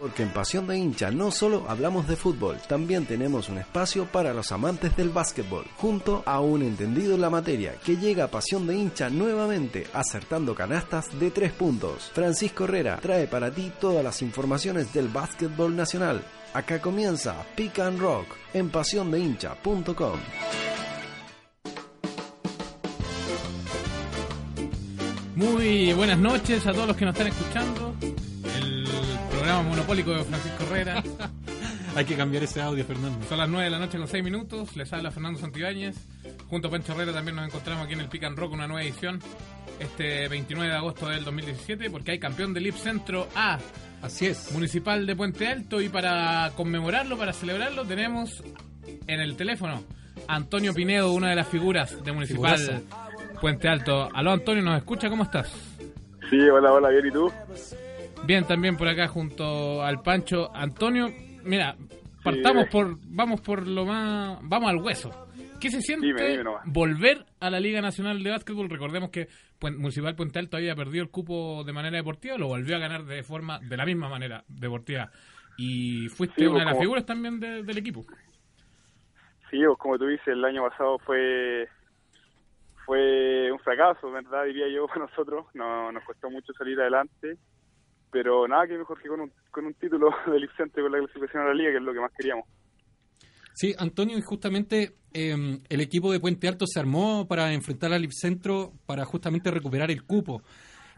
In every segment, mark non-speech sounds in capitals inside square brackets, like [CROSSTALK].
Porque en Pasión de Hincha no solo hablamos de fútbol, también tenemos un espacio para los amantes del básquetbol, junto a un entendido en la materia que llega a Pasión de Hincha nuevamente, acertando canastas de tres puntos. Francisco Herrera trae para ti todas las informaciones del básquetbol nacional. Acá comienza Pick and Rock en pasiondehincha.com. Muy buenas noches a todos los que nos están escuchando. Programa monopólico de Francisco Herrera. [LAUGHS] Hay que cambiar ese audio, Fernando. Son las 9 de la noche con 6 minutos. Les habla Fernando Santibáñez. Junto a Pancho Herrera también nos encontramos aquí en el Pick and Rock, una nueva edición. Este 29 de agosto del 2017, porque hay campeón del IP Centro A. Así es. Municipal de Puente Alto. Y para conmemorarlo, para celebrarlo, tenemos en el teléfono a Antonio Pinedo, una de las figuras de Municipal Figuraza. Puente Alto. Aló Antonio, ¿nos escucha? ¿Cómo estás? Sí, hola, hola, bien, ¿y tú? Bien, también por acá junto al Pancho. Antonio, mira, partamos por, vamos por lo más, vamos al hueso. ¿Qué se siente Dime, dime nomás. volver a la Liga Nacional de Básquetbol? Recordemos que Municipal Puente Alto había perdido el cupo de manera deportiva, lo volvió a ganar de forma, de la misma manera deportiva. Y fuiste Sí, una de las figuras también de- del equipo. Sí, como tú dices, el año pasado fue fue un fracaso, ¿verdad? Diría yo [LAUGHS] para nosotros. No, nos costó mucho salir adelante. Pero nada, que mejor que con un, con un título [LAUGHS] del Ipsente con la clasificación a la liga, que es lo que más queríamos. Sí, Antonio, y justamente eh, el equipo de Puente Alto se armó para enfrentar al Centro para justamente recuperar el cupo.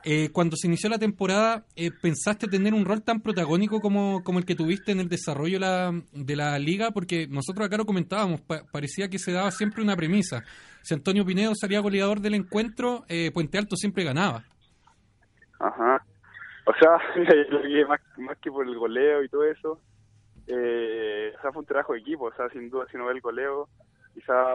Eh, cuando se inició la temporada, eh, ¿pensaste tener un rol tan protagónico como, como el que tuviste en el desarrollo de la, de la liga? Porque nosotros acá lo comentábamos, pa- parecía que se daba siempre una premisa. Si Antonio Pinedo salía goleador del encuentro, eh, Puente Alto siempre ganaba. Ajá. [LAUGHS] O sea, [LAUGHS] más, más que por el goleo y todo eso, eh, o sea, fue un trabajo de equipo. O sea, sin duda, si no ve el goleo, quizá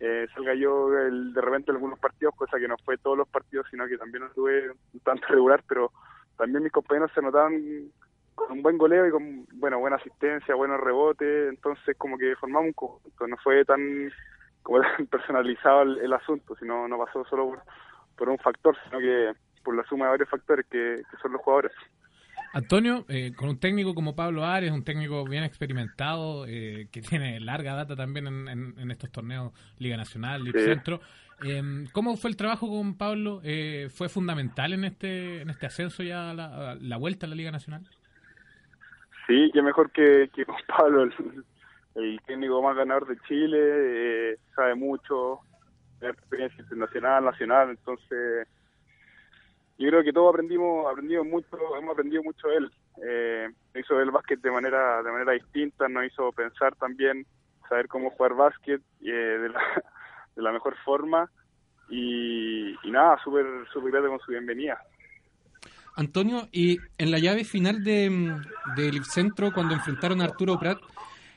eh, salga yo el- de repente en algunos partidos, cosa que no fue todos los partidos, sino que también no tuve tanto [LAUGHS] regular, pero también mis compañeros se notaban con un buen goleo y con bueno buena asistencia, buenos rebotes, entonces como que formamos un conjunto, no fue tan como personalizado el, asunto, sino no pasó solo por un factor, sino que por la suma de varios factores que, que son los jugadores. Antonio, eh, con un técnico como Pablo Ares, un técnico bien experimentado, eh, que tiene larga data también en, en- en estos torneos Liga Nacional, Liga Sí. Centro. eh, ¿Cómo fue el trabajo con Pablo? Eh, ¿Fue fundamental en este en este ascenso ya a la, a la vuelta a la Liga Nacional? Sí, que mejor que, que con Pablo, el, el técnico más ganador de Chile, eh, sabe mucho, tiene experiencia internacional, nacional, entonces yo creo que todos aprendimos, aprendimos mucho, hemos aprendido mucho él. Eh, hizo el básquet de manera, de manera distinta, nos hizo pensar también, saber cómo jugar básquet eh, de, la, [LAUGHS] de la mejor forma y, nada, súper súper grato con su bienvenida. Antonio, y en la llave final de, mm, del centro, cuando enfrentaron a Arturo Prat,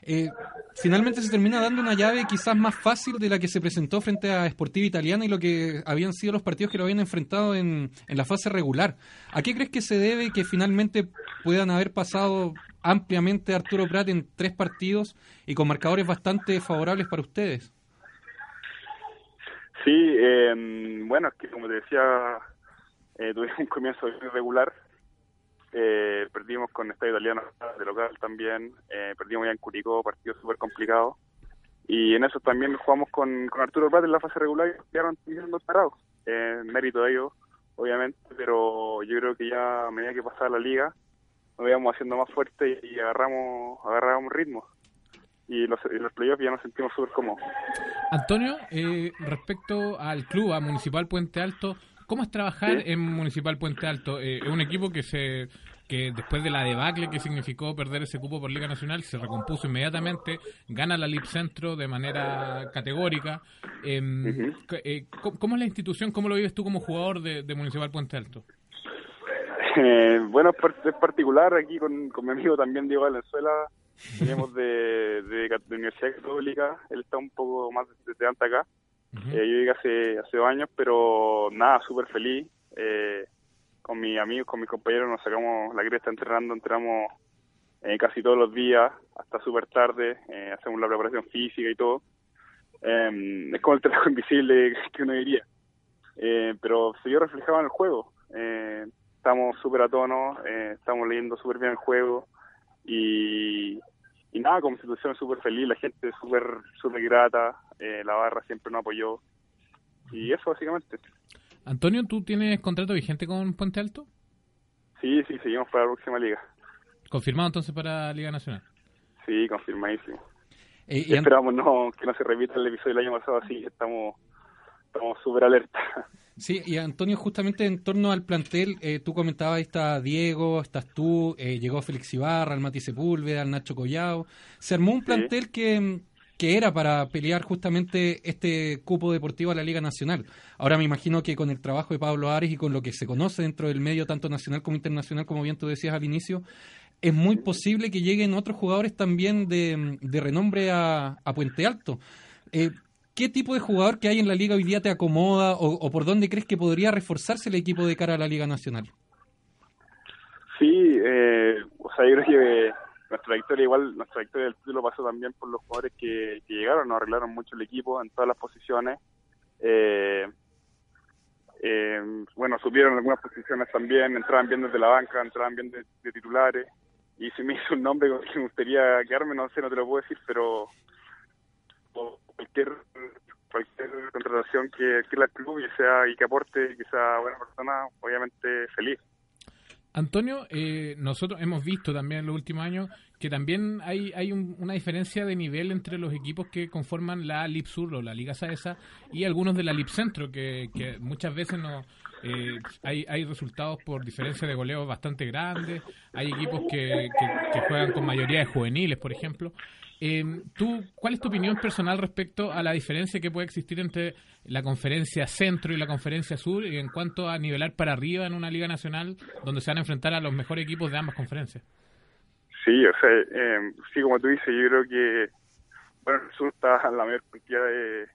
eh, finalmente se termina dando una llave quizás más fácil de la que se presentó frente a Sportiva Italiana y lo que habían sido los partidos que lo habían enfrentado en, en la fase regular. ¿A qué crees que se debe que finalmente puedan haber pasado ampliamente Arturo Prat en tres partidos y con marcadores bastante favorables para ustedes? Sí, eh, bueno, es que como te decía, eh, [LAUGHS] tuvimos un comienzo irregular. Eh, perdimos con Estadio Italiano de local también. Eh, perdimos ya en Curicó, partido súper complicado. Y en eso también jugamos con, Arturo Prat en la fase regular y quedaron viendo parados. Eh, mérito de ellos, obviamente, pero yo creo que ya a medida que pasaba la liga, nos íbamos haciendo más fuerte y, agarramos agarramos ritmo. Y los, y los playoffs ya nos sentimos súper cómodos. Antonio, eh, respecto al club, a Municipal Puente Alto, ¿cómo es trabajar Sí. en Municipal Puente Alto? Eh, es un equipo que se que después de la debacle que significó perder ese cupo por Liga Nacional, se recompuso inmediatamente, gana la Lip Centro de manera categórica. Eh, c- eh, ¿cómo, es la institución? ¿Cómo lo vives tú como jugador de, de Municipal Puente Alto? Eh, bueno, es particular aquí con, con mi amigo también Diego Valenzuela. [LAUGHS] Venimos de, de, Universidad Católica. Él está un poco más desde antes acá. Eh, yo llegué hace, hace dos años, pero nada, súper feliz. Eh, con mis amigos, con mis compañeros nos sacamos la cresta entrenando, entramos eh, casi todos los días, hasta súper tarde, eh, hacemos la preparación física y todo. Em, es como el trabajo [LAUGHS] invisible que uno diría. Eh, pero se vio reflejado en el juego. estamos súper a tono, estamos leyendo súper bien el juego y, y nada, como situación súper feliz, la gente súper súper grata, la barra siempre nos apoyó y eso básicamente. Antonio, ¿tú tienes contrato vigente con Puente Alto? Sí, sí, seguimos para la próxima liga. ¿Confirmado entonces para Liga Nacional? Sí, confirmadísimo. Eh, y Esperamos no, que no se repita el episodio del año pasado así, estamos estamos súper alerta. Sí, y Antonio, justamente en torno al plantel, eh, tú comentabas, está Diego, estás tú, eh, llegó Félix Ibarra, el Mati Sepúlveda, el Nacho Collao. Se armó un plantel que, que era para pelear justamente este cupo deportivo a la Liga Nacional. Ahora me imagino que con el trabajo de Pablo Ares y con lo que se conoce dentro del medio, tanto nacional como internacional, como bien tú decías al inicio, es muy posible que lleguen otros jugadores también de, renombre a, Puente Alto. Eh, ¿Qué tipo de jugador que hay en la liga hoy día te acomoda o, por dónde crees que podría reforzarse el equipo de cara a la Liga Nacional? Sí, eh, o sea, yo creo que nuestra victoria, igual, nuestra victoria del título pasó también por los jugadores que, llegaron, nos arreglaron mucho el equipo en todas las posiciones. Eh, bueno, subieron algunas posiciones también, entraban bien desde la banca, entraban bien de titulares y se me hizo un nombre con el que me gustaría quedarme, no sé, no te lo puedo decir, pero cualquier cualquier contratación que, que la club y sea y que aporte que sea buena persona, obviamente feliz. Antonio, eh, nosotros hemos visto también en los últimos años que también hay, hay una diferencia de nivel entre los equipos que conforman la Lip Sur o la Liga Saesa y algunos de la Lip Centro, que, que muchas veces no, eh, hay, hay resultados por diferencia de goleo bastante grandes, hay equipos que, juegan con mayoría de juveniles, por ejemplo. Eh, ¿tú, ¿Cuál es tu opinión personal respecto a la diferencia que puede existir entre la conferencia centro y la conferencia sur en cuanto a nivelar para arriba en una liga nacional donde se van a enfrentar a los mejores equipos de ambas conferencias? Sí, o sea, eh, sí, como tú dices, yo creo que, bueno, está la mayor cantidad de,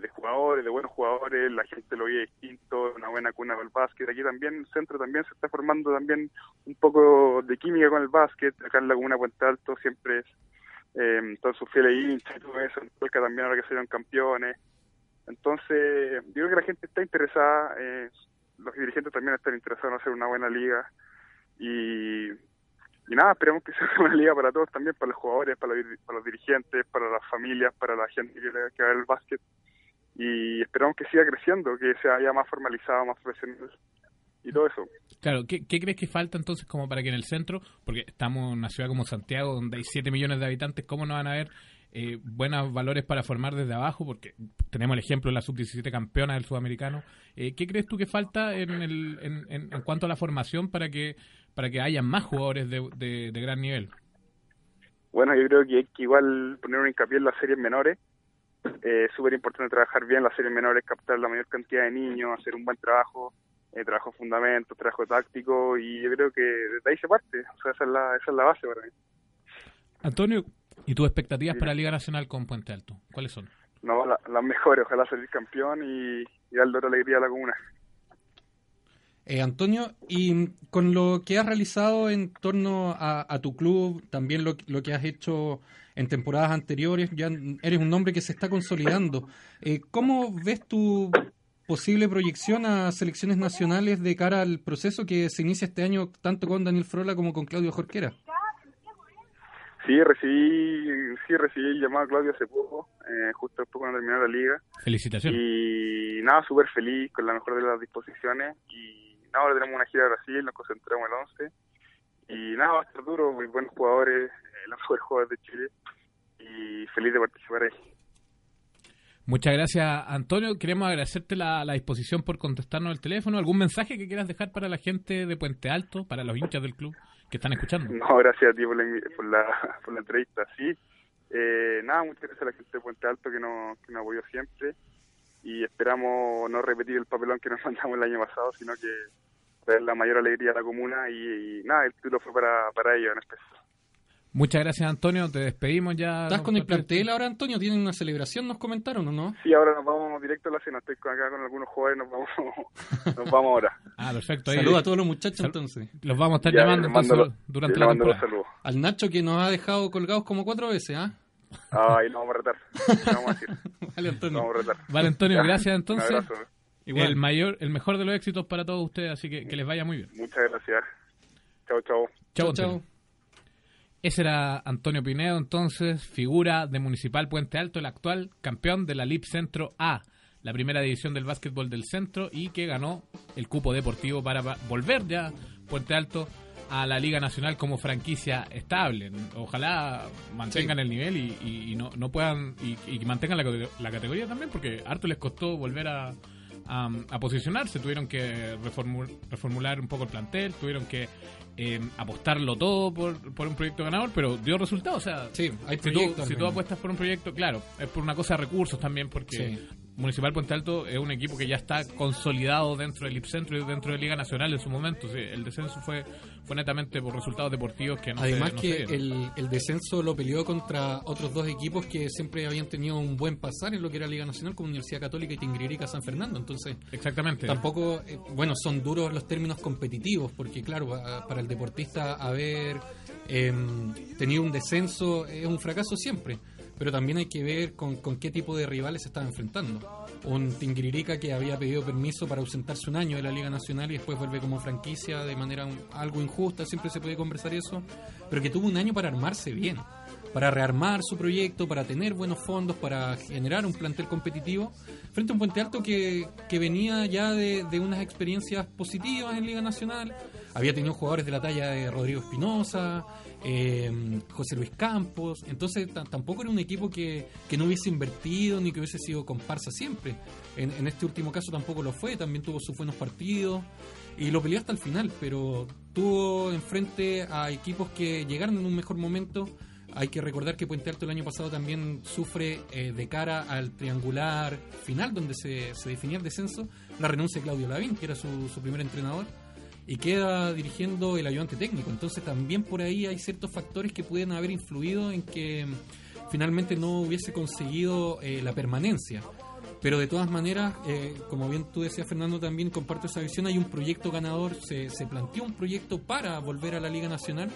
de, jugadores, de buenos jugadores, la gente lo ve distinto, una buena cuna con el básquet. Aquí también, el centro también se está formando también un poco de química con el básquet. Acá en la comuna Puente Alto siempre es eh, todos sus fieles hinchas y todo eso. En también ahora que salieron campeones. Entonces, yo creo que la gente está interesada, eh, los dirigentes también están interesados en hacer una buena liga. Y, y nada, esperemos que [LAUGHS] sea una buena liga para todos también, para los jugadores, para los, para los dirigentes, para las familias, para la gente que, que va a ver el básquet y esperamos que siga creciendo, que sea ya más formalizado, más profesional y todo eso. Claro, ¿qué, crees que falta entonces como para que en el centro, porque estamos en una ciudad como Santiago donde hay 7 millones de habitantes, ¿cómo no van a haber eh, buenos valores para formar desde abajo? Porque tenemos el ejemplo de la sub-17 campeona del sudamericano. Eh, ¿Qué crees tú que falta en, el, en, en, cuanto a la formación para que para que haya más jugadores de, de, de gran nivel? Bueno, yo creo que hay que igual poner un hincapié en las series menores, eh, es súper importante trabajar bien las series menores, captar la mayor cantidad de niños, hacer un buen trabajo, eh, trabajo fundamento, trabajo táctico y yo creo que desde ahí se parte, o sea, esa es la, esa es la base para mí. Antonio, ¿y tus expectativas para la Liga Nacional con Puente Alto? ¿Cuáles son? No, las mejores, ojalá salir campeón y, y darle otra alegría a la comuna. Eh, Antonio, y con lo que has realizado en torno a, tu club, también lo, lo, que has hecho en temporadas anteriores, ya eres un hombre que se está consolidando. Eh, ¿Cómo ves tu posible proyección a selecciones nacionales de cara al proceso que se inicia este año tanto con Daniel Frola como con Claudio Jorquera? Sí, recibí, sí, recibí el llamado a Claudio hace poco, eh, justo después cuando terminó la liga. Felicitaciones. Y nada, súper feliz, con la mejor de las disposiciones y ahora tenemos una gira a Brasil, nos concentramos en el 11. Y nada, va a estar duro, muy buenos jugadores, eh, los mejores jugadores de Chile. Y feliz de participar ahí. Muchas gracias, Antonio. Queremos agradecerte la, disposición por contestarnos el teléfono. ¿Algún mensaje que quieras dejar para la gente de Puente Alto, para los hinchas del club que están escuchando? No, gracias a ti por la, por la, [LAUGHS] por la entrevista. Sí, eh, nada, muchas gracias a la gente de Puente Alto que nos, que nos apoyó siempre y esperamos no repetir el papelón que nos [LAUGHS] mandamos el año pasado, sino que traer la mayor alegría a la comuna y, nada, el título fue para, para ellos en especial. Muchas gracias, Antonio. Te despedimos ya. ¿Estás con el plantel ahora, Antonio? ¿Tienen una celebración? ¿Nos comentaron o no? Sí, ahora nos vamos directo a la cena. Estoy acá con algunos jóvenes, nos vamos, [LAUGHS] nos vamos ahora. Ah, perfecto. Saludos a todos los muchachos entonces. Los vamos a estar llamando entonces, durante la temporada. Al Nacho que nos ha dejado colgados como cuatro veces, ¿ah? Ah, ahí nos vamos a retar. vamos a decir. [LAUGHS] vale, Antonio. Vamos a retar. Vale, Antonio, gracias entonces. El mayor, el mejor de los éxitos para todos ustedes, así que que les vaya muy bien. Muchas gracias. Chao, chao. Chao, chao. Ese era Antonio Pinedo, entonces, figura de Municipal Puente Alto, el actual campeón de la LIP Centro A, la primera división del básquetbol del centro, y que ganó el cupo deportivo para volver ya Puente Alto a la Liga Nacional como franquicia estable. Ojalá mantengan el nivel y, no, no, puedan y, mantengan la, la, categoría también, porque harto les costó volver a, a, posicionarse. Tuvieron que reformular un poco el plantel, tuvieron que eh, apostarlo todo por, por un proyecto ganador, pero dio resultados. O sea, sí, hay si, tú, si tú apuestas por un proyecto, claro, es por una cosa de recursos también, porque Municipal Puente Alto es un equipo que ya está consolidado dentro del Ipcentro y dentro de Liga Nacional en su momento. el descenso fue, fue netamente por resultados deportivos que no Además que el, el, descenso lo peleó contra otros dos equipos que siempre habían tenido un buen pasar en lo que era Liga Nacional, como Universidad Católica y Tingririca San Fernando. Entonces, exactamente. Tampoco, eh, bueno, son duros los términos competitivos, porque claro, para el deportista haber em, tenido un descenso es un fracaso siempre pero también hay que ver con, qué tipo de rivales se estaba enfrentando. Un Tingriririca que había pedido permiso para ausentarse un año de la Liga Nacional y después vuelve como franquicia de manera algo injusta, siempre se puede conversar eso, pero que tuvo un año para armarse bien, para rearmar su proyecto, para tener buenos fondos, para generar un plantel competitivo, frente a un Puente Alto que, que venía ya de, de unas experiencias positivas en Liga Nacional, había tenido jugadores de la talla de Rodrigo Espinosa, eh, José Luis Campos. Entonces tampoco era un equipo que, no hubiese invertido ni que hubiese sido comparsa siempre. En, este último caso tampoco lo fue, también tuvo sus buenos partidos y lo peleó hasta el final, pero tuvo enfrente a equipos que llegaron en un mejor momento. Hay que recordar que Puente Alto el año pasado también sufre eh, de cara al triangular final donde se, se, definía el descenso la renuncia de Claudio Lavín, que era su, su primer entrenador y queda dirigiendo el ayudante técnico. Entonces también por ahí hay ciertos factores que pueden haber influido en que finalmente no hubiese conseguido eh, la permanencia. Pero de todas maneras, eh, como bien tú decías Fernando, también comparto esa visión, hay un proyecto ganador, se, se planteó un proyecto para volver a la Liga Nacional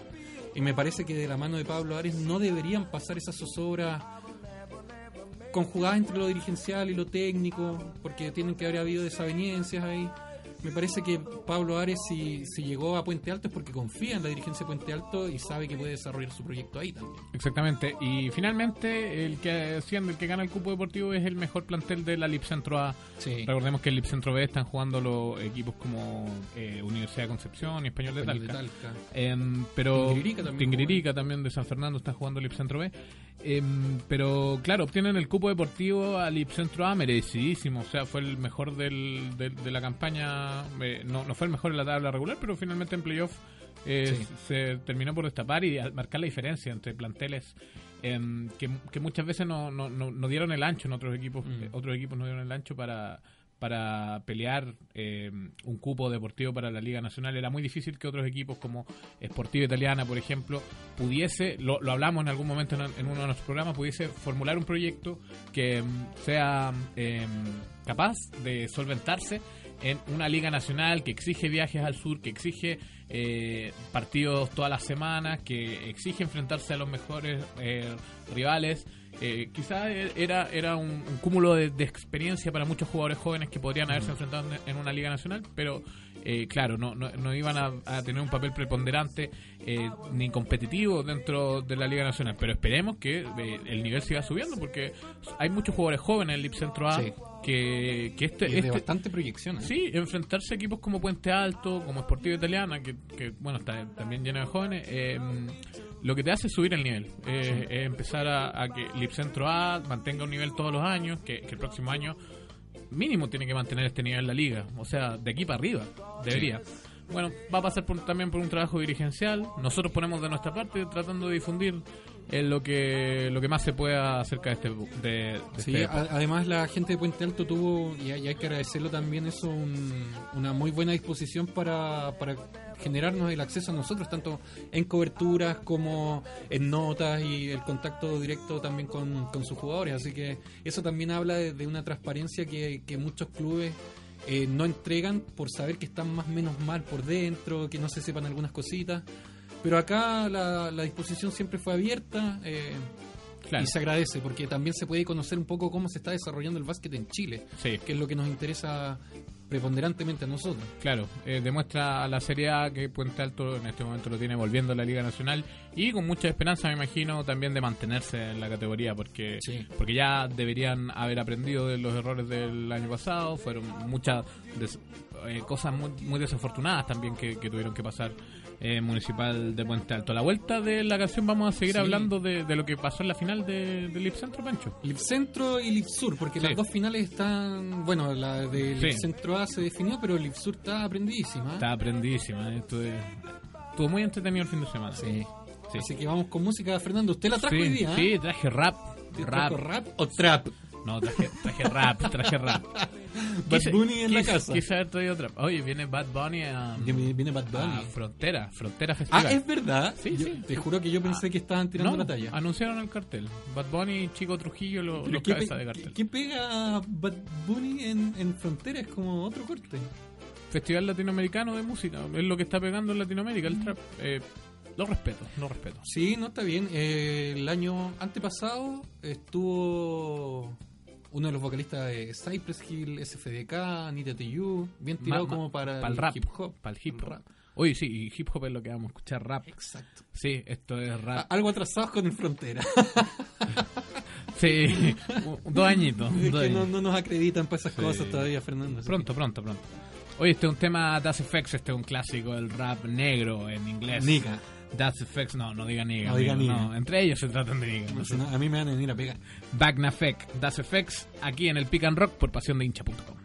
y me parece que de la mano de Pablo Ares no deberían pasar esas zozobras conjugadas entre lo dirigencial y lo técnico, porque tienen que haber habido desavenencias ahí me parece que Pablo Ares, si, si, llegó a Puente Alto, es porque confía en la dirigencia de Puente Alto y sabe que puede desarrollar su proyecto ahí también. Exactamente. Y finalmente, el que siendo el que gana el cupo deportivo es el mejor plantel de la Lipcentro A. Recordemos que el Lipcentro B están jugando los equipos como eh, Universidad de Concepción y Español de Talca. Em, pero Tingririca también, de San Fernando está jugando el Lipcentro B. Em, pero claro, obtienen el cupo deportivo al Lipcentro A merecidísimo. O sea, fue el mejor del, de la campaña no, no fue el mejor en la tabla regular, pero finalmente en playoff eh, se terminó por destapar y marcar la diferencia entre planteles em, que, muchas veces no, no, no, dieron el ancho en otros equipos, mm. otros equipos no dieron el ancho para para pelear em, un cupo deportivo para la Liga Nacional. Era muy difícil que otros equipos como Sportiva Italiana, por ejemplo, pudiese, lo, hablamos en algún momento en, uno de nuestros programas, pudiese formular un proyecto que em, sea capaz de solventarse en una liga nacional que exige viajes al sur, que exige eh, partidos todas las semanas, que exige enfrentarse a los mejores eh, rivales. Eh, quizás era, era un, cúmulo de, experiencia para muchos jugadores jóvenes que podrían haberse enfrentado en una liga nacional, pero eh, claro, no, no, iban a, tener un papel preponderante eh, ni competitivo dentro de la Liga Nacional. Pero esperemos que eh, el nivel siga subiendo porque hay muchos jugadores jóvenes en el Lip Centro A. Que, que este, este bastante proyección. Sí, enfrentarse a equipos como Puente Alto, como Sportivo Italiana, que, bueno, está también lleno de jóvenes, lo que te hace es subir el nivel. Es empezar a, que Lip Centro A mantenga un nivel todos los años, que, que el próximo año mínimo tiene que mantener este nivel en la liga. O sea, de aquí para arriba, debería. bueno, va a pasar por, también por un trabajo dirigencial. Nosotros ponemos de nuestra parte tratando de difundir eh, lo que lo que más se pueda acerca de este. De, de Sí, este a- además la gente de Puente Alto tuvo, y hay, y hay que agradecerlo también, eso, un- una muy buena disposición para, para generarnos el acceso a nosotros, tanto en coberturas como en notas y el contacto directo también con, con sus jugadores. Así que eso también habla de, de una transparencia que, que muchos clubes eh, no entregan por saber que están más o menos mal por dentro, que no se sepan algunas cositas. Pero acá la, la disposición siempre fue abierta. eh, Claro. y se agradece porque también se puede conocer un poco cómo se está desarrollando el básquet en Chile, Sí. que es lo que nos interesa preponderantemente a nosotros. Claro, eh, demuestra la seriedad que Puente Alto en este momento lo tiene volviendo a la Liga Nacional y con mucha esperanza, me imagino, también de mantenerse en la categoría porque Sí. porque ya deberían haber aprendido de los errores del año pasado. Fueron muchas des- eh, cosas muy, muy desafortunadas también que, que tuvieron que pasar eh, Municipal de Puente Alto. A la vuelta de la canción vamos a seguir Sí. hablando de, de lo que pasó en la final de, del Lip Centro, Pancho. Lip Centro y Lip Sur, porque Sí. las dos finales están, bueno, la de Lip Sí. Centro A se definió, pero Lip Sur está aprendidísima. Está aprendidísima. eh, Esto es- estuvo muy entretenido el fin de semana. Sí. Sí. Así que vamos con música, Fernando. ¿Usted la trajo hoy día? sí, traje rap. ¿Te Rap. rap o trap? No, traje, traje rap, traje rap. [LAUGHS] Bad Bunny en la casa. Quise haber traído otra. Oye, viene Bad Bunny a, Viene, viene Bad Bunny. a Frontera, Frontera Festival. Ah, es verdad. Sí, Yo- sí. Te juro que yo pensé que estaban tirando no, la talla. anunciaron el cartel. Bad Bunny y Chico Trujillo, lo- los ¿qué, cabezas de cartel. ¿Qué pega Bad Bunny en, en frontera? Es como otro corte. Festival Latinoamericano de Música. Es lo que está pegando en Latinoamérica, el trap. Eh, lo respeto, lo respeto. Sí, no está bien. Eh, el año antepasado estuvo uno de los vocalistas de Cypress Hill, SFDK, Anita TU, bien tirado Ma- ma- como para Pa'l el rap. hip hop. Para el hip hop. Rap. Oye, sí, y hip hop es lo que vamos a escuchar, rap. Exacto. Sí, esto es A- rap. Algo atrasados con el frontera. [LAUGHS] Sí, dos añitos. es dos que no, años. no nos acreditan para esas Sí. cosas todavía, Fernando. Pronto, pronto, pronto. Oye, este es un tema Das Effects, este es un clásico del rap negro en inglés. Niga. Das Effects, no, no diga niga. No diga no. Entre ellos se tratan de niga. No sé, no, a mí me van a venir a pegar. Bagnafec, Das Effects, aquí en el Pick and Rock por pasión de hincha.com.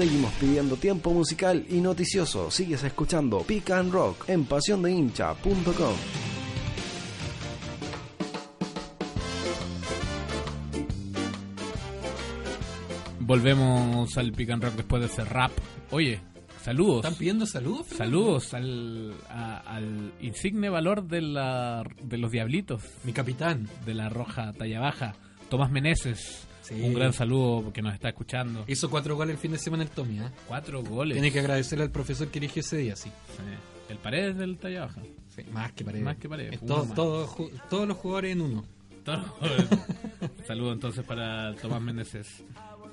Seguimos pidiendo tiempo musical y noticioso. Sigues escuchando Pick and Rock en pasiondehincha.com. Volvemos al Pick and Rock después de ese rap. Oye, saludos. ¿Están pidiendo saludos? Fernando? Saludos al, a- al insigne valor de, la, de los Diablitos, Mi capitán. de la Roja Talla Baja, Tomás Meneses. Sí. Un gran saludo porque nos está escuchando. Hizo cuatro goles el fin de semana el Tommy, ¿eh? Cuatro goles. Tiene que agradecerle al profesor que eligió ese día, sí. Sí. El Paredes del Talla Baja. Sí, más que paredes. Más que Paredes, todo- más. todo ju- todos los jugadores en uno. [LAUGHS] Saludo entonces para Tomás Meneses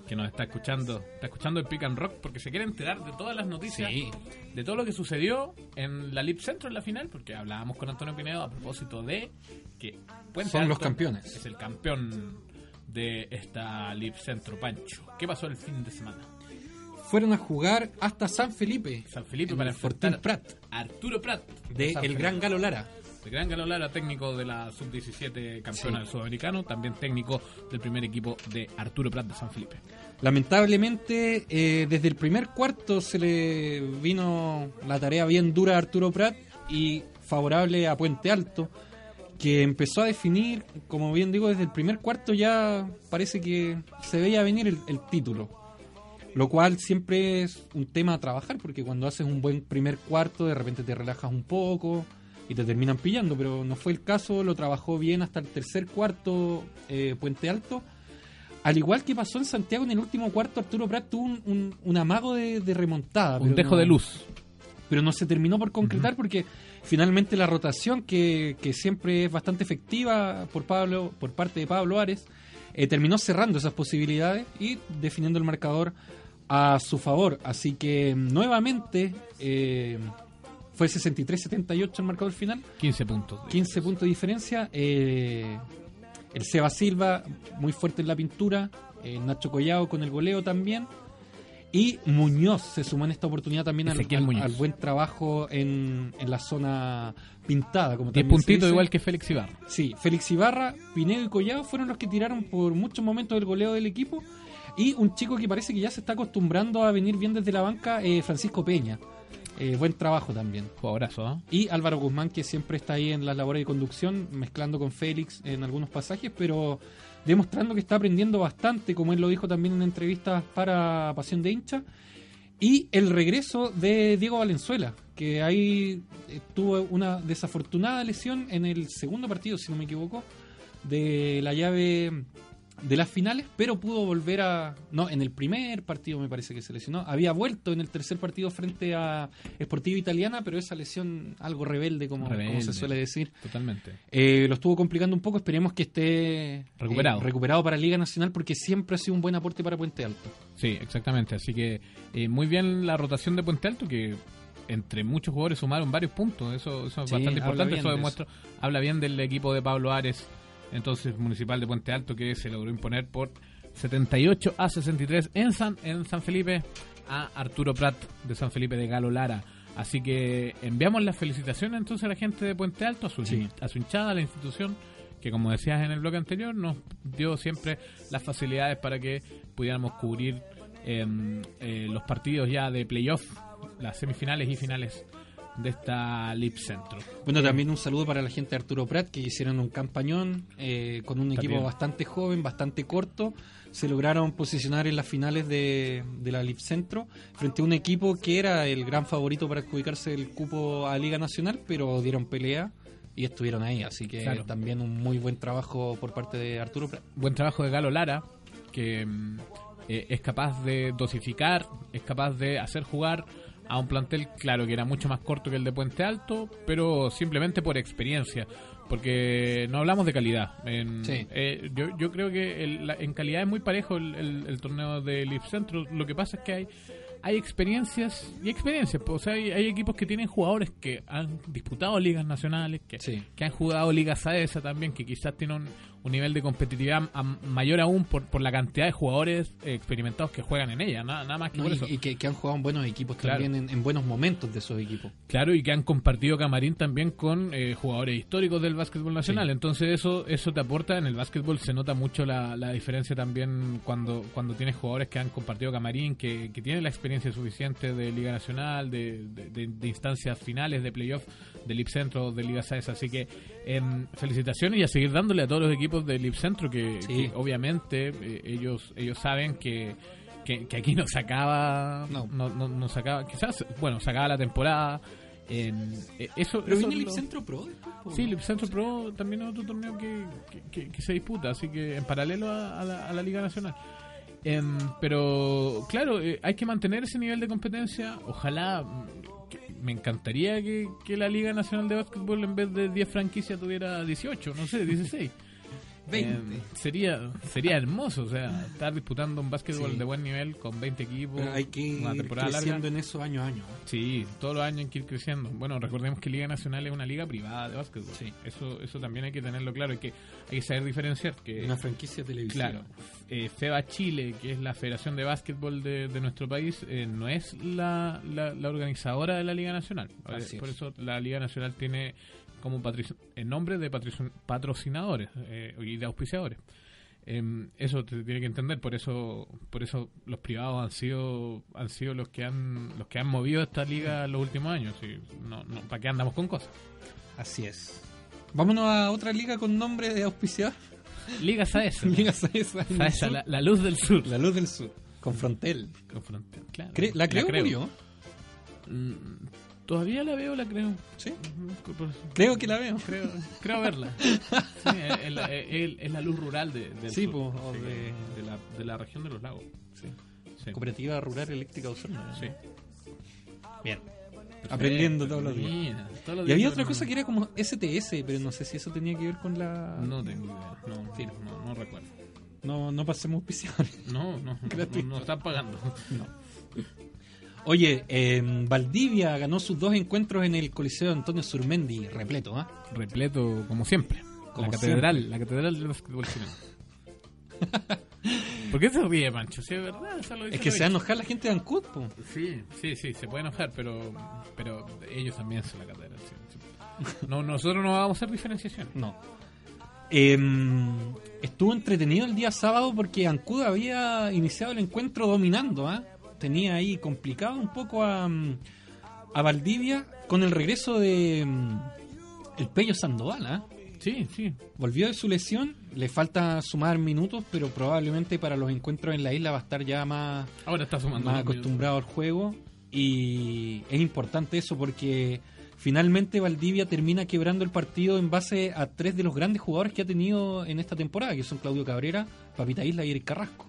que nos está escuchando. Está escuchando el Pick and Rock porque se quiere enterar de todas las noticias, Sí. de todo lo que sucedió en la Lip Centro en la final, porque hablábamos con Antonio Pinedo a propósito de que Puente Son Alto los campeones. Es el campeón de esta Lip Centro, Pancho. ¿Qué pasó el fin de semana? Fueron a jugar hasta San Felipe. San Felipe en para el Fortín enfrentar Prat. a Arturo Prat De San el Felipe. gran Galo Lara. El gran Galo Lara, técnico de la sub-17 campeona Sí. del sudamericano, también técnico del primer equipo de Arturo Prat de San Felipe. Lamentablemente, eh, desde el primer cuarto se le vino la tarea bien dura a Arturo Prat y favorable a Puente Alto, que empezó a definir, como bien digo, desde el primer cuarto ya parece que se veía venir el, el título. Lo cual siempre es un tema a trabajar, porque cuando haces un buen primer cuarto, de repente te relajas un poco y te terminan pillando, pero no fue el caso, lo trabajó bien hasta el tercer cuarto eh, Puente Alto. Al igual que pasó en Santiago en el último cuarto, Arturo Prat tuvo un, un- un amago de, de remontada. Un dejo no- de luz. Pero no se terminó por concretar porque finalmente la rotación, que, que siempre es bastante efectiva por, Pablo, por parte de Pablo Ares, eh, terminó cerrando esas posibilidades y definiendo el marcador a su favor. Así que nuevamente eh, fue 63-78 el marcador final. 15 puntos. 15 puntos de diferencia. eh, el Seba Silva, muy fuerte en la pintura. Nacho Collao con el goleo también. Y Muñoz se sumó en esta oportunidad también al, al- al buen trabajo en, en la zona pintada. Como 10 también dice. igual que Félix Ibarra. Sí, Félix Ibarra, Pinedo y Collado fueron los que tiraron por muchos momentos el goleo del equipo. Y un chico que parece que ya se está acostumbrando a venir bien desde la banca, eh, Francisco Peña. Eh, buen trabajo también. Jugadorazo, ¿eh? Y Álvaro Guzmán, que siempre está ahí en las labores de conducción, mezclando con Félix en algunos pasajes, pero demostrando que está aprendiendo bastante, como él lo dijo también en entrevistas para Pasión de Hincha. Y el regreso de Diego Valenzuela, que ahí tuvo una desafortunada lesión en el segundo partido, si no me equivoco, de la llave de las finales, pero pudo volver a... No, en el primer partido me parece que se lesionó. Había vuelto en el tercer partido frente a Sportiva Italiana, pero esa lesión algo rebelde, como, se suele decir. Totalmente. Eh, lo estuvo complicando un poco, esperemos que esté Recuperado. eh, recuperado para Liga Nacional porque siempre ha sido un buen aporte para Puente Alto. Sí, exactamente. Así que eh, muy bien la rotación de Puente Alto que entre muchos jugadores sumaron varios puntos. Eso, eso es Sí, bastante importante. Eso de demuestra, habla bien del equipo de Pablo Ares, entonces municipal de Puente Alto, que se logró imponer por 78 a 63 en San, en San Felipe a Arturo Prat de San Felipe de Galo Lara. Así que enviamos las felicitaciones entonces a la gente de Puente Alto, a su, Sí. a su hinchada, a la institución, que como decías en el bloque anterior, nos dio siempre las facilidades para que pudiéramos cubrir em, eh, los partidos ya de playoff, las semifinales y finales de esta Lip Centro. Bueno, también un saludo para la gente de Arturo Prat que hicieron un campañón eh, con un equipo También. bastante joven, bastante corto. Se lograron posicionar en las finales de, de la Lip Centro frente a un equipo que era el gran favorito para adjudicarse el cupo a Liga Nacional, pero dieron pelea y estuvieron ahí. Así que Claro. también un muy buen trabajo por parte de Arturo Prat. Buen trabajo de Galo Lara, que mm, eh, es capaz de dosificar, es capaz de hacer jugar a un plantel, claro, que era mucho más corto que el de Puente Alto, pero simplemente por experiencia, porque no hablamos de calidad. En- Sí. eh, yo, yo creo que el- la- en calidad es muy parejo el, el- el torneo de Leaf Centro. Lo que pasa es que hay hay experiencias y experiencias. pues, O sea, hay, hay equipos que tienen jugadores que han disputado ligas nacionales, que, Sí. que han jugado ligas AESA también, que quizás tienen un, un nivel de competitividad mayor aún por, por la cantidad de jugadores eh, experimentados que juegan en ella. Nada, nada más que No, por y, eso. y que, que han jugado en buenos equipos Claro. también, en, en buenos momentos de esos equipos. Claro, y que han compartido camarín también con eh, jugadores históricos del básquetbol nacional. Sí. Entonces eso eso te aporta. En el básquetbol se nota mucho la, la diferencia también cuando cuando tienes jugadores que han compartido camarín, que, que tienen la experiencia suficiente de Liga Nacional, de, de- de- de instancias finales, de playoff, de Lip Centro, de Liga SAES. Así que em, felicitaciones y a seguir dándole a todos los equipos de Lip Centro que, Sí. que obviamente eh, ellos ellos saben que que, que aquí no se acaba No. no, no, no se acaba quizás bueno se acaba la temporada en, eh, eso Pero eso viene el Pro después. Sí, el Centro Pro también es otro torneo que, que, que- que se disputa, así que en paralelo a, a la, a la Liga Nacional. Em, pero claro, eh, hay que mantener ese nivel de competencia. Ojalá, mm, me encantaría que, que la Liga Nacional de Básquetbol en vez de 10 franquicias tuviera 18, no sé, 16. 20. Em, sería sería hermoso, o sea, estar disputando un básquetbol Sí. de buen nivel con 20 equipos, Pero hay que ir una temporada larga. creciendo en eso año a año. ¿eh? Sí, todos los años hay que ir creciendo. Bueno, recordemos que Liga Nacional es una liga privada de básquetbol. Sí. Eso eso también hay que tenerlo claro. Hay que, hay que saber diferenciar que... Una franquicia televisiva. Claro, eh, FEBA Chile, que es la Federación de Básquetbol de, de nuestro país, eh, no es la, la, la organizadora de la Liga Nacional. Eh, es. Por eso la Liga Nacional tiene como el nombre de patrocinadores eh, y de auspiciadores. Em, eso te tiene que entender, por eso por eso los privados han sido han sido los que han los que han movido esta liga en los últimos años. y no, no, ¿Para qué andamos con cosas? Así es. Vámonos a otra liga con nombre de auspiciador. Liga SAES. [LAUGHS] Liga Saesa. en la, la luz del sur. La Luz del Sur. Con Frontel. Con claro. Cre- ¿La creo murió? Mm, Todavía la veo, la creo. Sí. Creo que la veo. Creo, creo verla. [LAUGHS] Sí, es, la, es- es la luz rural de, del Sí, sur. po, o Sí, de- de la, de la región de los lagos. Sí. Sí. Cooperativa Rural Eléctrica Osorno. Sí. Bien. Aprendiendo todos los días. Mira, todos los Y días había otra no- cosa que era como STS, pero no sé si eso tenía que ver con la... No tengo idea. No, Sí. no, no recuerdo. No, no pasemos auspiciadores. No, no, no, no, no están pagando. Oye, eh, Valdivia ganó sus dos encuentros en el Coliseo Antonio Surmendi, repleto, ¿ah? Repleto, como siempre. Como la catedral, la catedral del básquetbol chileno. [LAUGHS] ¿Por qué se ríe, Pancho? Sí, es verdad. eso lo dice Es que se va a enojar la gente de Ancud, po. Sí, sí, sí, se puede enojar, pero pero ellos también son la catedral. sí, sí. No, nosotros no vamos a hacer diferenciación. No. Eh, estuvo entretenido el día sábado porque Ancud había iniciado el encuentro dominando, ¿ah? Tenía ahí complicado un poco a, mm, a Valdivia con el regreso de mm, el Pello Sandoval, ¿ah? Sí, sí. Volvió de su lesión, le falta sumar minutos, pero probablemente para los encuentros en la isla va a estar ya más, Ahora está sumando. más minutos. acostumbrado al juego y es importante eso porque finalmente Valdivia termina quebrando el partido en base a tres de los grandes jugadores que ha tenido en esta temporada, que son Claudio Cabrera, Papita Isla y Eric Carrasco.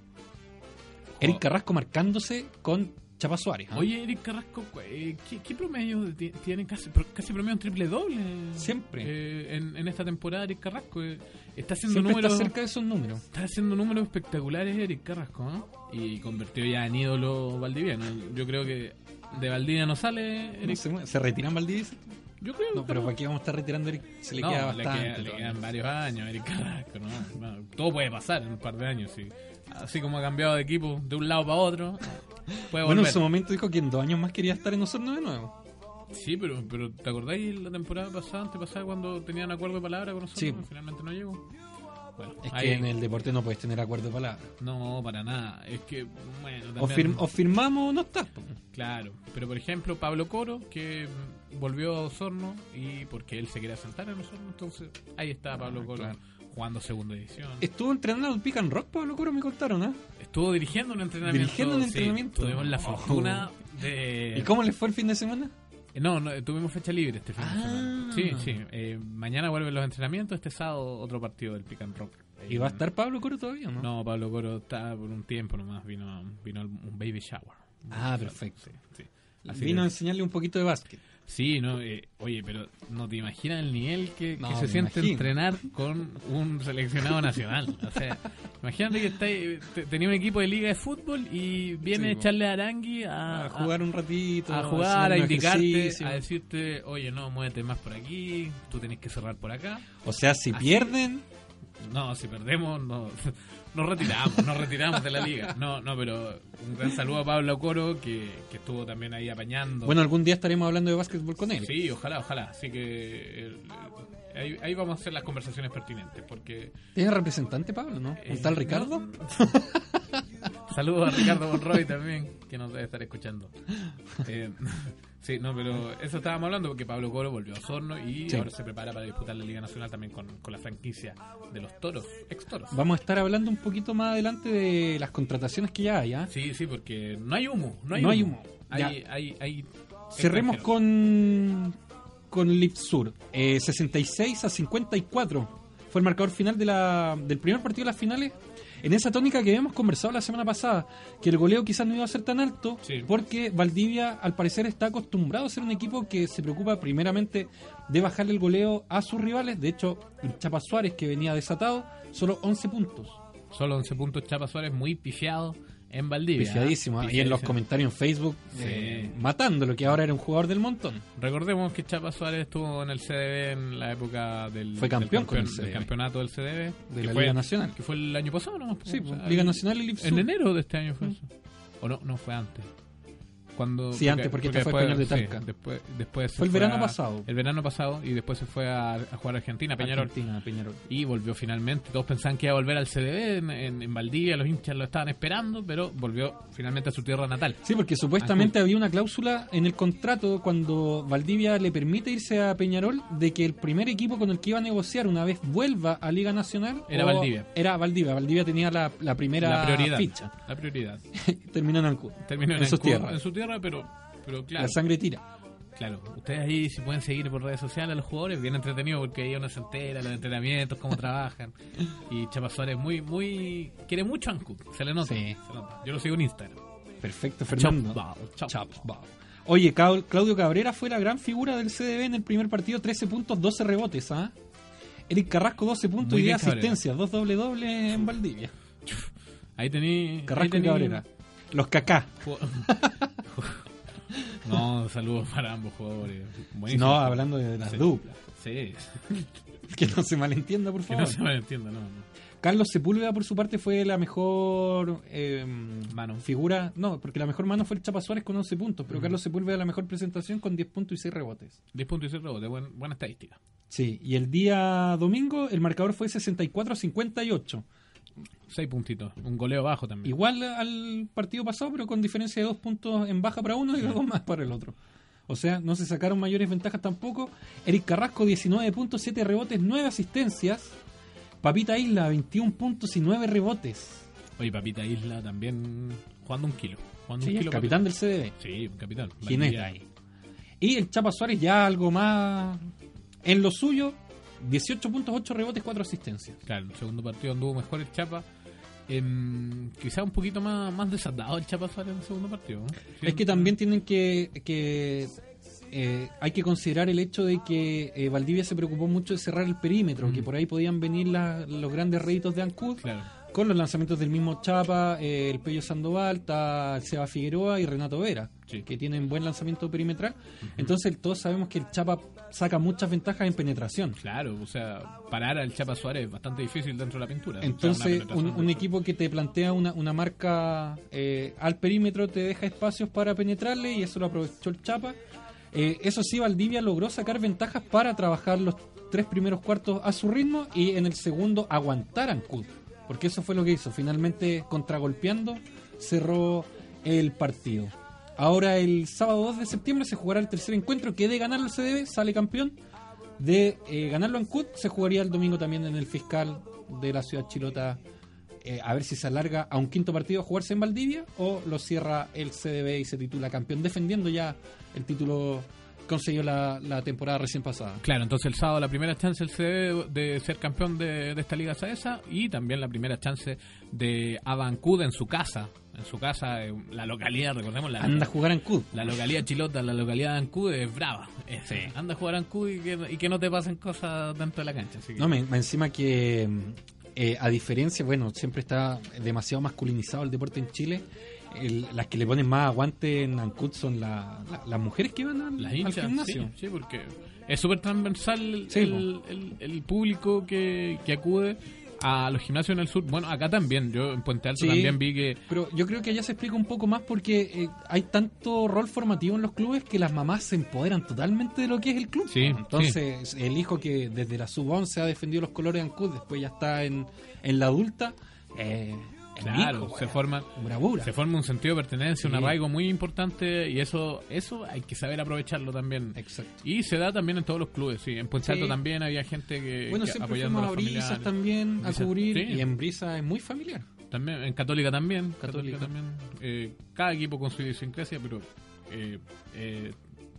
Eric Carrasco marcándose con Chapa Suárez. ¿ah? Oye, Eric Carrasco, eh, ¿qué, qué promedio ti- tiene? Casi, casi promedio un triple doble. Siempre. Eh, en, en esta temporada, Eric Carrasco. eh, está haciendo Siempre números. está cerca de esos números. Está haciendo números espectaculares Eric Carrasco, ¿no? Y convirtió ya en ídolo valdiviano. Yo creo que de Valdivia no sale No Eric. se. ¿Se retiran Valdivia? Yo creo No, pero ¿para qué vamos a estar retirando Eric? Se le no, queda le, bastante. queda- le todavía. quedan varios años, Eric Carrasco, ¿no? No, todo puede pasar en un par de años, sí. Así como ha cambiado de equipo de un lado para otro, puede Bueno, en su momento dijo que en dos años más quería estar en Osorno de nuevo. Sí, pero, pero ¿te acordáis la temporada pasada, antepasada, cuando tenían acuerdo de palabra con nosotros? Sí. Finalmente no llegó. Bueno, Es ahí- que en el deporte no puedes tener acuerdo de palabra. No, para nada. Es que, bueno, O, también... firm- o firmamos o no estás. Claro, pero por ejemplo Pablo Coro, que volvió a Osorno y porque él se quería sentar en Osorno, entonces ahí está Pablo Ah, Coro claro. Jugando segunda edición. Estuvo entrenando al Pick and Rock, Pablo Coro, me contaron, ¿ah? Estuvo dirigiendo un entrenamiento. Dirigiendo un sí, entrenamiento. tuvimos la Oh. fortuna de... ¿Y cómo les fue el fin de semana? Eh, No, no, tuvimos fecha libre este fin de Ah. semana. Sí, sí. eh, mañana vuelven los entrenamientos, este sábado otro partido del Pick and Rock. ¿Y va a estar Pablo Coro todavía no? No, Pablo Coro está por un tiempo nomás, vino, vino un baby shower. Ah, perfecto. Sí, sí. Así Vino que- a enseñarle un poquito de básquet. Sí, no, eh, oye, pero no te imaginas el nivel que, se siente imagino. entrenar con un seleccionado nacional. O sea, imagínate que estáis- te- tenía un equipo de liga de fútbol y viene Sí. Charles Arangui a, A jugar un ratito. a, jugar, a indicarte, ejercicio. a decirte, oye, no, muévete más por aquí, tú tenés que cerrar por acá. O sea, si Así. pierden, No, si perdemos, no, nos retiramos, nos retiramos de la liga. No, no, pero un gran saludo a Pablo Coro, que, que estuvo también ahí apañando. bueno, algún día estaremos hablando de básquetbol con él. Sí, ojalá, ojalá. Así que eh, eh, ahí, ahí vamos a hacer las conversaciones pertinentes, porque... ¿Es representante, Pablo, no? eh, ¿Un tal Ricardo? no- [LAUGHS] Saludos a Ricardo Monroy también, que nos debe estar escuchando. Eh, [LAUGHS] sí, no, pero eso estábamos hablando porque Pablo Coro volvió a Osorno y Sí. ahora se prepara para disputar la Liga Nacional también con, con la franquicia de los toros, ex toros. Vamos a estar hablando un poquito más adelante de las contrataciones que ya hay. ¿ah? Sí, sí, porque no hay humo. No hay No humo. hay humo. Hay, hay, hay Cerremos con, con Lipsur. Eh, 66 a 54 fue el marcador final de la, del primer partido de las finales. En esa tónica que habíamos conversado la semana pasada, que el goleo quizás no iba a ser tan alto, Sí. porque Valdivia al parecer está acostumbrado a ser un equipo que se preocupa primeramente de bajarle el goleo a sus rivales. De hecho, el Chapa Suárez, que venía desatado, solo 11 puntos. Solo 11 puntos Chapa Suárez, muy pifiado en Valdivia. Pifiadísimo. ¿ah? Y en los comentarios en Facebook, Sí. eh, matándolo, que ahora era un jugador del montón. Recordemos que Chapa Suárez estuvo en el CDB en la época del, Fue campeón del, con el del campeonato del CDB. De que la fue- Liga Nacional. Que fue el año pasado, ¿no? Sí, O sea, Liga Nacional y. En enero de este año fue eso. ¿O no? No, fue antes. Cuando, Sí, antes, porque este fue Peñarol de sí, Talca. después, después Fue el verano a- pasado. El verano pasado y después se fue a, a jugar a Argentina, Peñarol. Argentina, Peñarol. Y volvió finalmente. Todos pensaban que iba a volver al CDB en, en- en Valdivia. Los hinchas lo estaban esperando, pero volvió finalmente a su tierra natal. Sí, porque supuestamente había una cláusula en el contrato cuando Valdivia le permite irse a Peñarol de que el primer equipo con el que iba a negociar una vez vuelva a Liga Nacional Era Valdivia. Era Valdivia. Valdivia tenía la, la primera la prioridad. ficha. La prioridad. [LAUGHS] Terminó en Ancud. Terminó en, En sus Ancud, tierras. en su tierra, pero, pero claro. La sangre tira. Claro, ustedes ahí si pueden seguir por redes sociales a los jugadores, bien entretenido porque ahí uno se entera los entrenamientos, cómo trabajan. [LAUGHS] Y Chapa Suárez muy, muy, quiere mucho a Ancud, se le nota, Sí. se nota. Yo lo sigo en Instagram. Perfecto, Fernando. Chop. Oye, Claudio Cabrera fue la gran figura del CDB en el primer partido, 13 puntos, 12 rebotes, ¿ah? Eric Carrasco, 12 puntos Muy y 10 bien, Cabrera. asistencias, dos doble doble en Valdivia. Ahí tení... Carrasco ahí y tení- Cabrera. Los cacá. [LAUGHS] [LAUGHS] No, saludos [LAUGHS] para ambos jugadores. Buenísimo. No, hablando de las Sí. duplas. Sí, [LAUGHS] Que no se malentienda, por que favor. no se malentienda, no, no. Carlos Sepúlveda, por su parte, fue la mejor eh, Mano. figura. No, porque la mejor mano fue el Chapa Suárez con 11 puntos. Pero Ujú. Carlos Sepúlveda, la mejor presentación con 10 puntos y 6 rebotes. 10 puntos y 6 rebotes, buen- buena estadística. Sí, y el día domingo el marcador fue 64 a 58. 6 puntitos, un goleo bajo también. Igual al partido pasado, pero con diferencia de 2 puntos en baja para uno y 2 más para el otro. O sea, no se sacaron mayores ventajas tampoco. Eric Carrasco, 19 puntos, 7 rebotes, 9 asistencias. Papita Isla, 21 puntos y 9 rebotes. Oye, Papita Isla también jugando un kilo. Jugando Sí, un el kilo capitán del CDB. Sí, capitán. Valdivia. ahí. Y el Chapa Suárez ya algo más en lo suyo, 18 puntos, 8 rebotes, 4 asistencias. Claro, el segundo partido anduvo mejor el Chapa. Em, quizá un poquito más, más desatado el Chapa Suárez en el segundo partido. ¿no? Es que también tienen que... que eh, hay que considerar el hecho de que eh, Valdivia se preocupó mucho de cerrar el perímetro, Mm. que por ahí podían venir la- los grandes réditos de Ancud, Claro. Con los lanzamientos del mismo Chapa, eh, el Pello Sandoval, está Seba Figueroa y Renato Vera, Sí. que tienen buen lanzamiento perimetral. Entonces todos sabemos que el Chapa saca muchas ventajas en penetración. Claro, o sea, parar al Chapa Suárez es bastante difícil dentro de la pintura. Entonces, un, equipo que te plantea una, una marca eh, al perímetro te deja espacios para penetrarle y eso lo aprovechó el Chapa. Eh, eso sí, Valdivia logró sacar ventajas para trabajar los tres primeros cuartos a su ritmo y en el segundo aguantar a Ancud. Porque eso fue lo que hizo. Finalmente, contragolpeando, cerró el partido. Ahora, el sábado 2 de septiembre se jugará el tercer encuentro que de ganarlo el CDB sale campeón. De eh, ganarlo en CUT se jugaría el domingo también en el fiscal de la ciudad chilota. eh, a ver si se alarga a un quinto partido a jugarse en Valdivia o lo cierra el CDB y se titula campeón, defendiendo ya el título consiguió la, la temporada recién pasada. Claro, entonces el sábado la primera chance el CD de ser campeón de, de esta liga Saesa y también la primera chance de Abancud en su casa. En su casa, eh, la localidad, recordemos, la, Anda a jugar en CUD. la localidad chilota, la localidad de Ancud es brava. Es- Anda a jugar a Ancud y que, y que no te pasen cosas dentro de la cancha. así que- No, me, me encima que, eh, a diferencia, bueno, siempre está demasiado masculinizado el deporte en Chile. El- las que le ponen más aguante en Ancud son la- la- las mujeres que van al, Las al hinchas, gimnasio. sí, sí, porque es súper transversal el, Sí, el- el- el público que, que acude a los gimnasios en el sur. Bueno, acá también, yo en Puente Alto Sí. también vi que Pero yo creo que allá se explica un poco más porque eh, hay tanto rol formativo en los clubes que las mamás se empoderan totalmente de lo que es el club. Sí, Entonces, el hijo que desde la sub-11 ha defendido los colores de Ancud, después ya está en, en la adulta, eh, Claro, hijo, se forma Bravura. se forma un sentido de pertenencia, un arraigo muy importante y eso eso hay que saber aprovecharlo también. Exacto. Y se da también en todos los clubes, sí. En Puente Sí. Alto también había gente que, Bueno, que siempre fuimos a Brisas también a cubrir sí. y en Brisa es muy familiar. También, en Católica también. Católica. Católica, también. Eh, cada equipo con su idiosincrasia, pero eh, eh,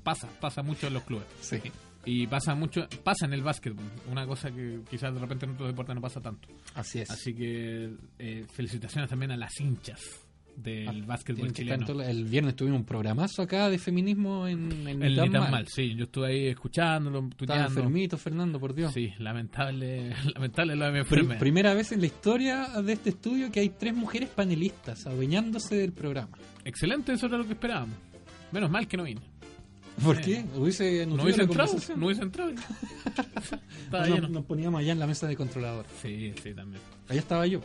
pasa, pasa mucho en los clubes. Sí. Y pasa mucho, pasa en el básquetbol. Una cosa que quizás de repente en otros deportes no pasa tanto. Así es. Así que eh, felicitaciones también a las hinchas del básquetbol Tienen que chileno. tanto- el viernes tuvimos un programazo acá de feminismo en, en El Tan Mal. mal, sí. Yo estuve ahí escuchándolo, tuiteando. enfermito, Fernando, por Dios. Sí, lamentable, [LAUGHS] lamentable lo de mi enfermedad. primera vez en la historia de este estudio que hay tres mujeres panelistas adueñándose del programa. Excelente, eso era lo que esperábamos. Menos mal que no vine. ¿Por Sí. qué? Hubiese No hubiese entrado, no hubiese entrado. Estaba Nos- lleno. nos poníamos allá en la mesa de controlador. Sí, sí, también. Allá estaba yo.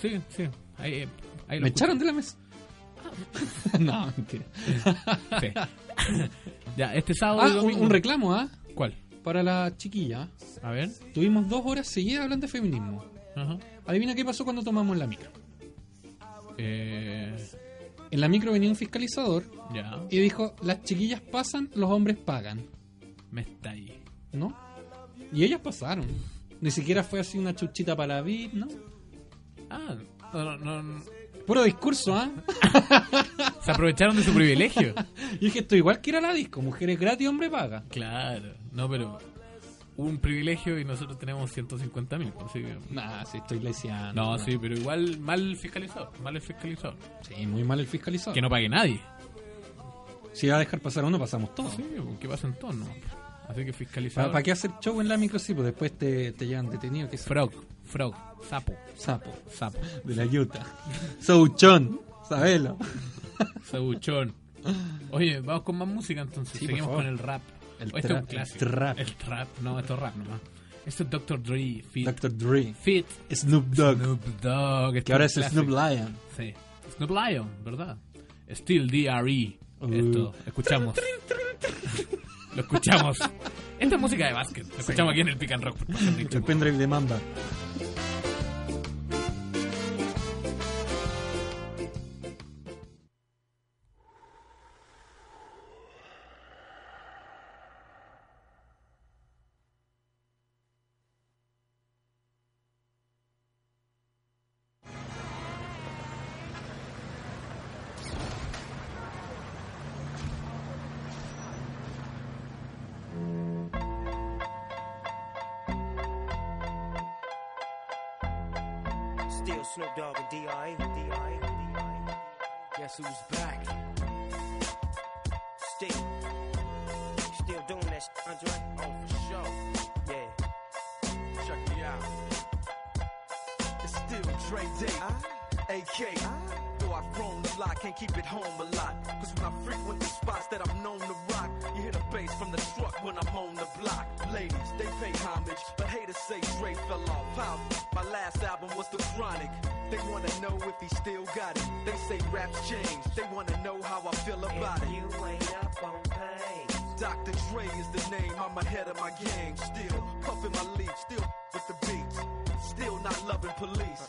Sí, sí. Ahí, eh, ahí lo ¿Me echaron de la mesa? [LAUGHS] no, mentira. Sí. [COUGHS] ya, este sábado Ah, y un, domingo. un reclamo, ¿ah? ¿Cuál? Para la chiquilla. A ver. Tuvimos dos horas seguidas hablando de feminismo. Ajá. Adivina qué pasó cuando tomamos la micro. Eh, En la micro venía un fiscalizador ya. y dijo, las chiquillas pasan, los hombres pagan. Me está ahí. ¿No? Y ellas pasaron. Ni siquiera fue así una chuchita para la VIP, ¿no? Ah, no, no, no. Puro discurso, ¿ah? [LAUGHS] Se aprovecharon de su privilegio. [LAUGHS] Y dije, esto igual que ir a la disco, mujeres gratis, hombre paga. Claro. No, pero un privilegio y nosotros tenemos 150 mil. Así que... Nah, sí, estoy leseando. No, sí, pero igual mal fiscalizado. Mal el fiscalizador. Sí, muy mal el fiscalizador. Que no pague nadie. Si va a dejar pasar a uno, pasamos todos. Sí, que pasa en tono. Así que ¿Para fiscalizador. qué hacer show en la micro? Sí, pues después te, te llevan detenido. que Frog, frog, sapo, Sapo. sapo, De la yuta. Souchón. Sabelo. sabuchón. Oye, vamos con más música entonces. Sí, Seguimos con el rap. El Este es trap, un clásico. el trap. El trap. No, esto es rap nomás. Esto es Dr. Dre, Fit. Dr. Dre. Fit. Snoop Dogg. Snoop Dogg. Que ahora es Este Snoop clásico. Lion. Sí. Snoop Lion, ¿verdad? Still DRE. Uh. Esto, escuchamos. Lo escuchamos. Esta es música de básquet. Lo escuchamos aquí en el Pick and Rock. por El pendrive de Mamba. Say Dre fell off. How? My last album was The Chronic. They wanna know if he still got it. They say raps changed. They wanna know how I feel about it. You ain't up on pain. Dr. Dre is the name, I'm ahead of my game. Still puffin' my leaf, still with the beats. Still not loving police.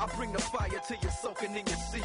I bring the fire till you're soaking in your seat.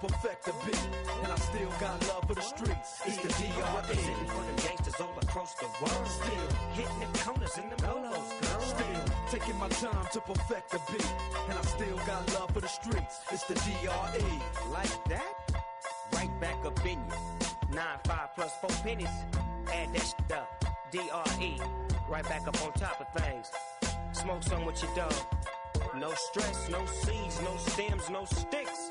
perfect the beat, and I still got love for the streets. It's the I'm DRE. representing for the gangsters all across the world. Still, Hitting them corners and them lolos, girl. still taking my time to perfect the beat, and I still got love for the streets. It's the DRE. Like that? Right back up in you. Nine, five plus four pennies. Add that shit up. D-R-E. Right back up on top of things. Smoke some with your dog. No stress, no seeds, no stems, no sticks.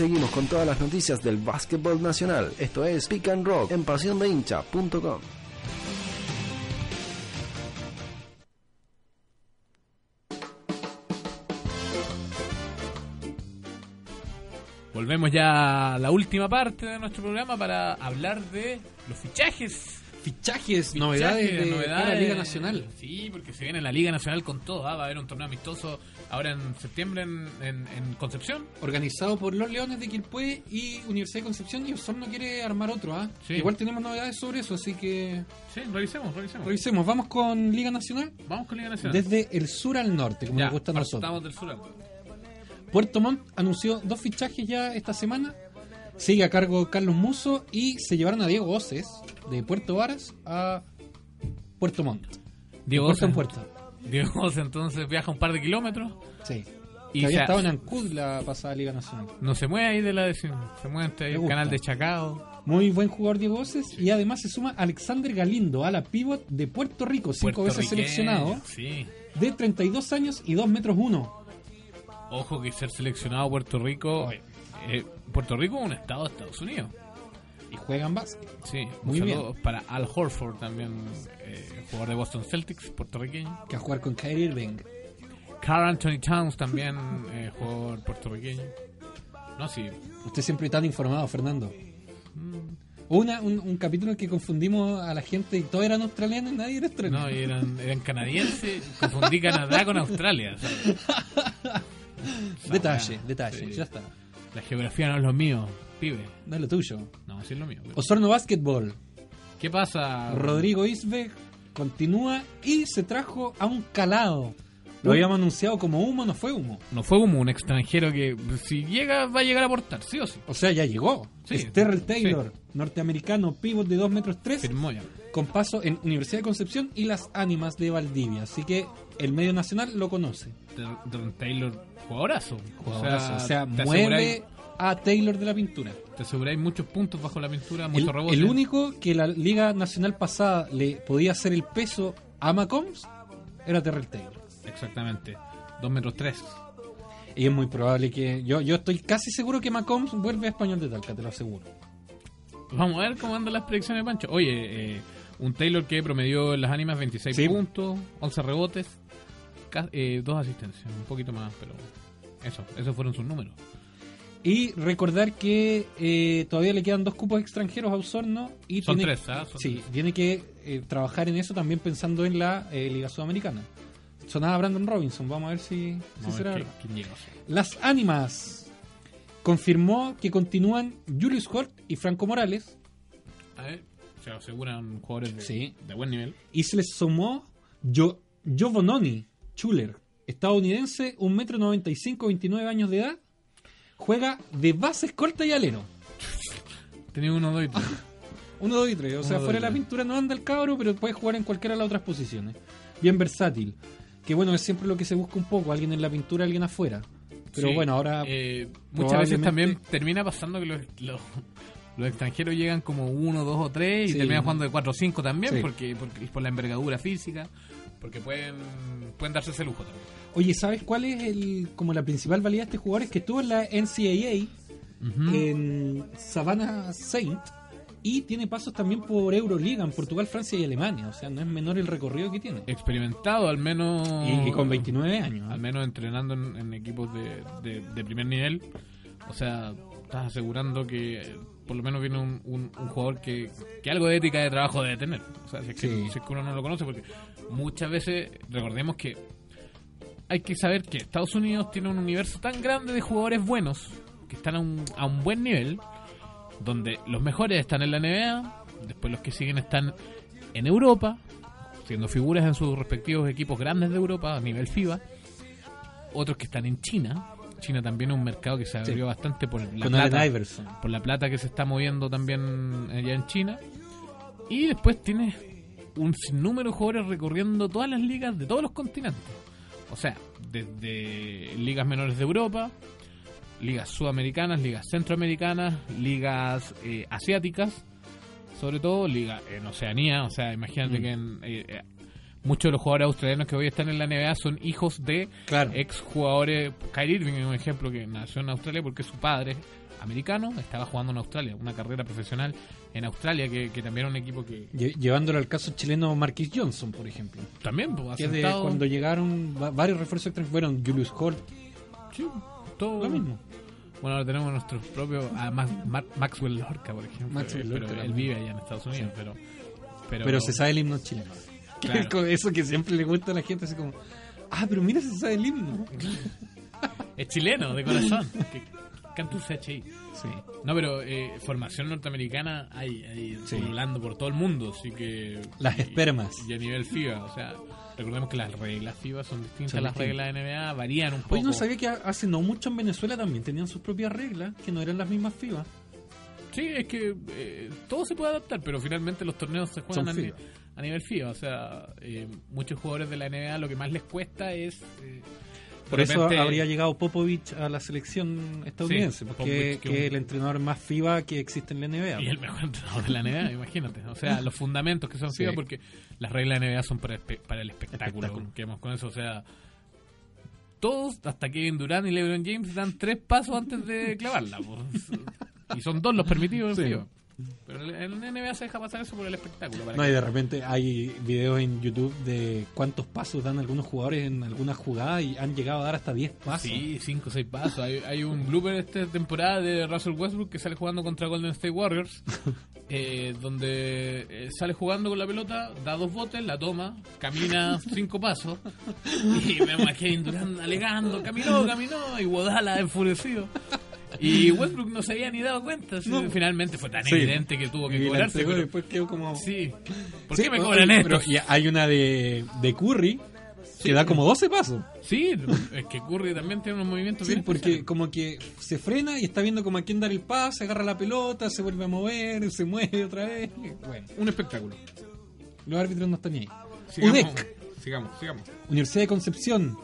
Seguimos con todas las noticias del básquetbol nacional. Esto es Pick and Rock en pasiondeincha.com. Volvemos ya a la última parte de nuestro programa para hablar de los fichajes. Fichajes, Fichajes, novedades de novedades. cara a Liga Nacional. Sí, porque se viene la Liga Nacional con todo. ¿ah? Va a haber un torneo amistoso ahora en septiembre en, en- en Concepción. Organizado por los Leones de Quilpué y Universidad de Concepción y Osorno quiere armar otro, ¿ah? Sí. Igual tenemos novedades sobre eso, así que Sí, revisemos, revisemos. revisemos. Vamos con Liga Nacional. Vamos con Liga Nacional. Desde el sur al norte, como ya, nos gusta a nosotros. partamos del sur. al norte. Puerto Montt anunció dos fichajes ya esta semana. Sigue a cargo Carlos Muso y se llevaron a Diego Oces de Puerto Varas a Puerto Montt. Diego puerta en puerta. Diego Osa, entonces viaja un par de kilómetros Sí. y que había estado en Ancud la pasada Liga Nacional. no se mueve ahí de la decisión. Se mueve entre el canal de Chacao. Muy buen jugador Diego Oces y además se suma Alexander Galindo a la pivot de Puerto Rico, cinco veces seleccionado, Sí. de 32 años y 2 metros 1. Ojo que ser seleccionado a Puerto Rico. Eh, Puerto Rico es un estado de Estados Unidos. Y juegan básquet. Sí, Muy bien. para Al Horford también, eh, jugador de Boston Celtics, puertorriqueño. Que a jugar con Kyrie Irving. Carl Anthony Towns también, eh, jugador puertorriqueño. No, sí. Usted siempre tan informado, Fernando. Una, un, un capítulo en que confundimos a la gente y todos eran australianos y nadie era australiano. No, y eran, eran canadienses. Confundí Canadá con Australia. ¿sabes? [LAUGHS] detalle, detalle, sí. ya está. La geografía no es lo mío, pibe. No es lo tuyo. No, sí es lo mío. pero- Osorno Basketball. ¿Qué pasa? Rodrigo Isbeg continúa y se trajo a un calado. Lo habíamos anunciado como humo, no fue humo. No fue como un extranjero que si llega va a llegar a aportar, sí o sí. O sea, ya llegó. Sí, es Terrell sí. Taylor, norteamericano, pivot de 2 metros 3, Firmó ya. con paso en Universidad de Concepción y las Ánimas de Valdivia. Así que el medio nacional lo conoce. Don Taylor, jugadorazo. Jugadorazo. O sea, mueve a Taylor de la pintura. Te aseguráis muchos puntos bajo la pintura, El, muchos rebotes. el único que la Liga Nacional pasada le podía hacer el peso a Macombs era Terrell Taylor. Exactamente. 2 metros 3. Y es muy probable que. Yo, yo estoy casi seguro que Macombs vuelve a español de Talca, te lo aseguro. Vamos a ver cómo andan las predicciones de Pancho. Oye, eh, un Taylor que promedió en las ánimas 26 Sí. puntos, 11 rebotes, eh, dos asistencias, un poquito más, pero eso, esos fueron sus números. Y recordar que eh, todavía le quedan dos cupos extranjeros a Osorno. Y Son tiene, tres, ¿ah? Son sí, tres. tiene que eh, trabajar en eso también pensando en la eh, Liga Sudamericana. Sonaba Brandon Robinson, vamos a ver si, será qué-. Las Ánimas confirmó que continúan Julius Hort y Franco Morales A ver, se aseguran jugadores de, Sí. de buen nivel. y se les sumó Jo Giovannoni Chuler, estadounidense, 1,95m, 29 años de edad, juega de base, escolta y alero. [LAUGHS] Tenía uno, dos y tres. [LAUGHS] Uno, dos y tres. O sea, Uno, dos fuera de la pintura no anda el cabro, pero puede jugar en cualquiera de las otras posiciones. Bien versátil. Que bueno, es siempre lo que se busca un poco, alguien en la pintura, alguien afuera. Pero Sí, bueno, ahora eh, muchas veces también termina pasando que los, los, los extranjeros llegan como uno, dos o tres y Sí. terminan jugando de cuatro o cinco también Sí. porque, porque por la envergadura física, porque pueden pueden darse ese lujo también. Oye, ¿sabes cuál es el como la principal valía de este jugador? Es que estuvo en la NCAA en Savannah Saint y tiene pasos también por Euroliga en Portugal, Francia y Alemania. O sea, no es menor el recorrido que tiene. Experimentado al menos Y, y con 29 años. ¿eh? al menos entrenando en, en equipos de, de- de primer nivel. O sea, estás asegurando que por lo menos viene un, un- un jugador que, que algo de ética de trabajo debe tener. O sea, si es, que, Sí. si es que uno no lo conoce, porque muchas veces, recordemos que hay que saber que Estados Unidos tiene un universo tan grande de jugadores buenos que están a un, a un buen nivel, donde los mejores están en la NBA, después los que siguen están en Europa, siendo figuras en sus respectivos equipos grandes de Europa a nivel FIBA, otros que están en China. China también es un mercado que se abrió bastante por la Con plata, Iverson. por la plata que se está moviendo también allá en China. Y después tienes un sinnúmero de jugadores recorriendo todas las ligas de todos los continentes. O sea, desde ligas menores de Europa, ligas sudamericanas, ligas centroamericanas, ligas eh, asiáticas, sobre todo liga en Oceanía. O sea, imagínate Mm. que en, eh, eh, muchos de los jugadores australianos que hoy están en la NBA son hijos de Claro. ex jugadores. Kyrie Irving es un ejemplo que nació en Australia porque su padre americano estaba jugando en Australia, una carrera profesional en Australia que, que también era un equipo que Lle- Llevándolo al caso chileno Marquis Johnson, por ejemplo. también pues, Que de cuando llegaron va- varios refuerzos extranjeros. Bueno, Julius Hort, Sí, todo lo mismo. Bueno, ahora tenemos nuestro propio Max- Mar- Maxwell Lorca, por ejemplo. Maxwell eh, Lorca pero él vive allá en Estados Unidos, pero, pero Pero se sabe el himno chileno. Claro. Eso que siempre le gusta a la gente, así como, ah, pero mira si se sabe el himno. es chileno de corazón. que canta un CHI. Sí. No, pero eh, formación norteamericana hay, hay Sí. pululando por todo el mundo, así que... Las y- espermas. Y a nivel FIBA, o sea, recordemos que las reglas FIBA son distintas a las reglas de NBA, varían un poco. Hoy no sabía que hace no mucho en Venezuela también tenían sus propias reglas, que no eran las mismas FIBA. Sí, es que eh, todo se puede adaptar, pero finalmente los torneos se juegan a. a nivel FIBA. O sea, eh, muchos jugadores de la NBA lo que más les cuesta es. eh, Por eso repente- habría llegado Popovich a la selección estadounidense, Sí, porque que que es un- el entrenador más FIBA que existe en la NBA. Y el mejor entrenador de la NBA, [LAUGHS] imagínate. O sea, los fundamentos que son Sí. FIBA, porque las reglas de NBA son para, el espectáculo. Espectáculo. Que hemos con eso, o sea. Todos, hasta Kevin Durant y LeBron James, dan tres pasos antes de clavarla. pues. [LAUGHS] Y son dos los permitidos en Sí. FIBA. Pero en NBA se deja pasar eso por el espectáculo. para No, que- y de repente hay videos en YouTube de cuántos pasos dan algunos jugadores en algunas jugadas y han llegado a dar hasta 10 pasos. Sí, 5 o 6 pasos. Hay, hay un blooper esta temporada de Russell Westbrook que sale jugando contra Golden State Warriors. [LAUGHS] eh, donde eh, sale jugando con la pelota, da dos botes, la toma, camina cinco pasos. Y vemos a Kevin Durant alegando, caminó, caminó. Y Wodala enfurecido. [LAUGHS] Y Westbrook no se había ni dado cuenta. No. Finalmente fue tan Sí. evidente que tuvo Y que la cobrarse. y pero- después quedó como... Sí. ¿Por Sí, qué me cobran pero esto? y hay una de, de Curry que da como 12 pasos. Sí, es que Curry también tiene unos movimientos Sí, bien porque especiales. como que se frena y está viendo como a quién dar el pase, agarra la pelota, se vuelve a mover, se mueve otra vez. Bueno, Un espectáculo. los árbitros no están ni ahí. Sigamos, UDEC, sigamos, sigamos. Universidad de Concepción.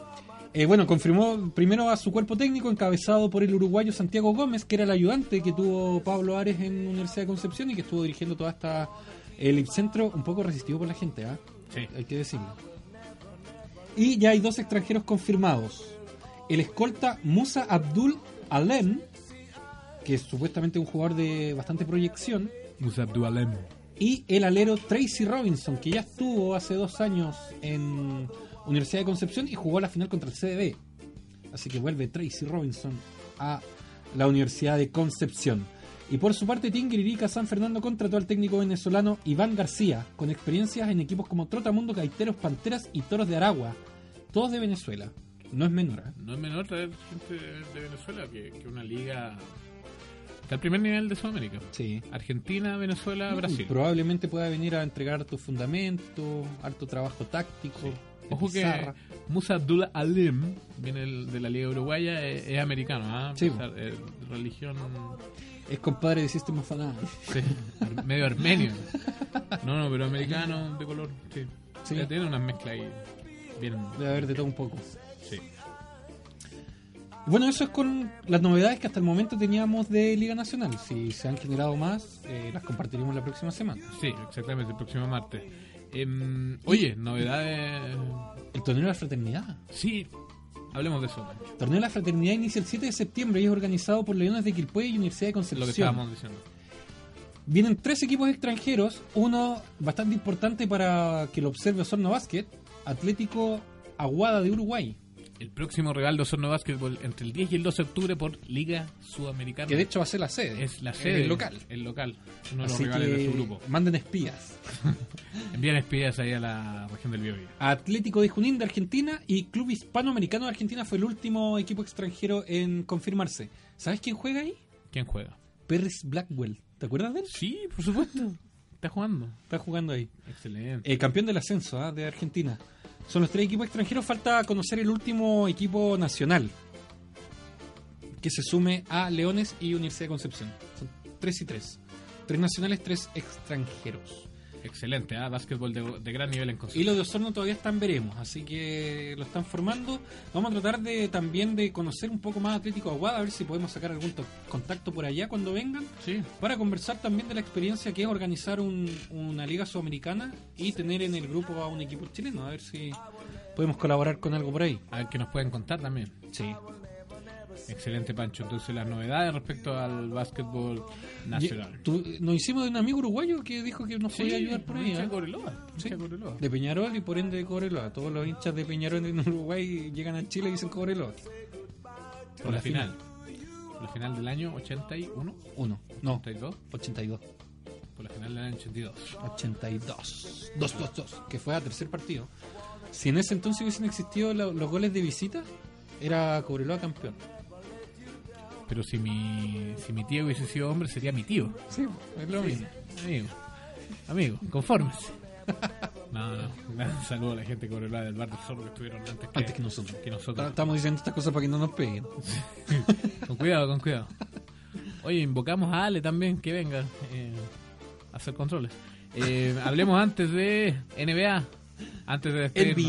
Eh, bueno, confirmó primero a su cuerpo técnico encabezado por el uruguayo Santiago Gómez, que era el ayudante que tuvo Pablo Ares en Universidad de Concepción y que estuvo dirigiendo toda esta el centro un poco resistido por la gente, ¿ah? Sí. hay que decirlo. Y ya hay dos extranjeros confirmados. El escolta Musa Abdul Alem, que es supuestamente un jugador de bastante proyección, Musa Abdualem. y el alero Tracy Robinson, que ya estuvo hace dos años en Universidad de Concepción y jugó la final contra el CDB. Así que vuelve Tracy Robinson a la Universidad de Concepción. Y por su parte, Tinguiririca San Fernando contrató al técnico venezolano Iván García, con experiencias en equipos como Trotamundo, Gaiteros, Panteras y Toros de Aragua, todos de Venezuela. No es menor, ¿eh? No es menor traer gente de Venezuela que, que una liga. Está al primer nivel de Sudamérica. Sí. Argentina, Venezuela, Brasil. Probablemente pueda venir a entregar harto fundamento, harto trabajo táctico. Ojo que. Musa Abdullah Alim viene de la Liga Uruguaya, es, es americano, ¿ah? Sí. Sea, eh, religión Es compadre de System of sí, medio armenio. No, no, pero americano de color, sí. Sí. Eh, Tiene una mezcla ahí bien. Debe haber de todo un poco. Sí. Bueno, eso es con las novedades que hasta el momento teníamos de Liga Nacional. Si se han generado más, eh, las compartiremos la próxima semana. Sí, exactamente, el próximo martes. Em, oye, novedades. El torneo de la fraternidad. Sí, hablemos de eso. El torneo de la fraternidad inicia el 7 de septiembre y es organizado por Leones de Quilpué y Universidad de Lo que Concepción. estábamos diciendo. Vienen tres equipos extranjeros, uno bastante importante para que lo observe Osorno Basket, Atlético Aguada de Uruguay, El próximo de Osorno Básquetbol entre el 10 y el 12 de octubre por Liga Sudamericana. que de hecho va a ser la sede. es la sede. el local. El local. Uno de los Así rivales de su grupo. manden espías. [LAUGHS] Envían espías ahí a la región del Biobío. Atlético de Junín de Argentina y Club Hispanoamericano de Argentina fue el último equipo extranjero en confirmarse. ¿Sabes quién juega ahí? ¿Quién juega? Perris Blackwell. ¿Te acuerdas de él? Sí, por supuesto. Está jugando. Está jugando ahí. Excelente. Eh, campeón del ascenso ¿ah? de Argentina. Son los tres equipos extranjeros. Falta conocer el último equipo nacional que se sume a Leones y Universidad de Concepción. Son tres y tres. Tres nacionales, tres extranjeros. Excelente, ¿ah? Básquetbol de, de gran nivel en Y Concepción. lo de Osorno todavía están veremos, así que lo están formando. Vamos a tratar de también de conocer un poco más Atlético Aguada, a ver si podemos sacar algún to- contacto por allá cuando vengan, Sí. para conversar también de la experiencia que es organizar un- una liga sudamericana y tener en el grupo a un equipo chileno, a ver si podemos colaborar con algo por ahí. A ver qué nos pueden contar también. Sí. Excelente, Pancho. Entonces, las novedades respecto al básquetbol nacional. Tú- nos hicimos de un amigo uruguayo que dijo que nos podía ayudar por ahí. ¿eh? Cobreloa, Sí. hincha Cobreloa. De Peñarol y por ende de Cobreloa. Todos los hinchas de Peñarol en Uruguay llegan a Chile y dicen Cobreloa. Por la final. La final del año 81, Uno. No, 82. 82. Por la final del año 82. 82. 2-2-2. Que fue a tercer partido. Si en ese entonces hubiesen existido lo- los goles de visita, era Cobreloa campeón. Pero si mi, si mi tío hubiese sido hombre, sería mi tío. Sí, es lo mismo. Amigo, amigo, confórmese. [LAUGHS] No, no. Un saludo a la gente de Cobreloa del Bar del Zorro que estuvieron antes que, Antes que que nosotros. Estamos diciendo estas cosas para que no nos peguen. [LAUGHS] Con cuidado, con cuidado. Oye, invocamos a Ale también que venga eh, a hacer controles. Eh, hablemos antes de NBA. Antes de despedirnos.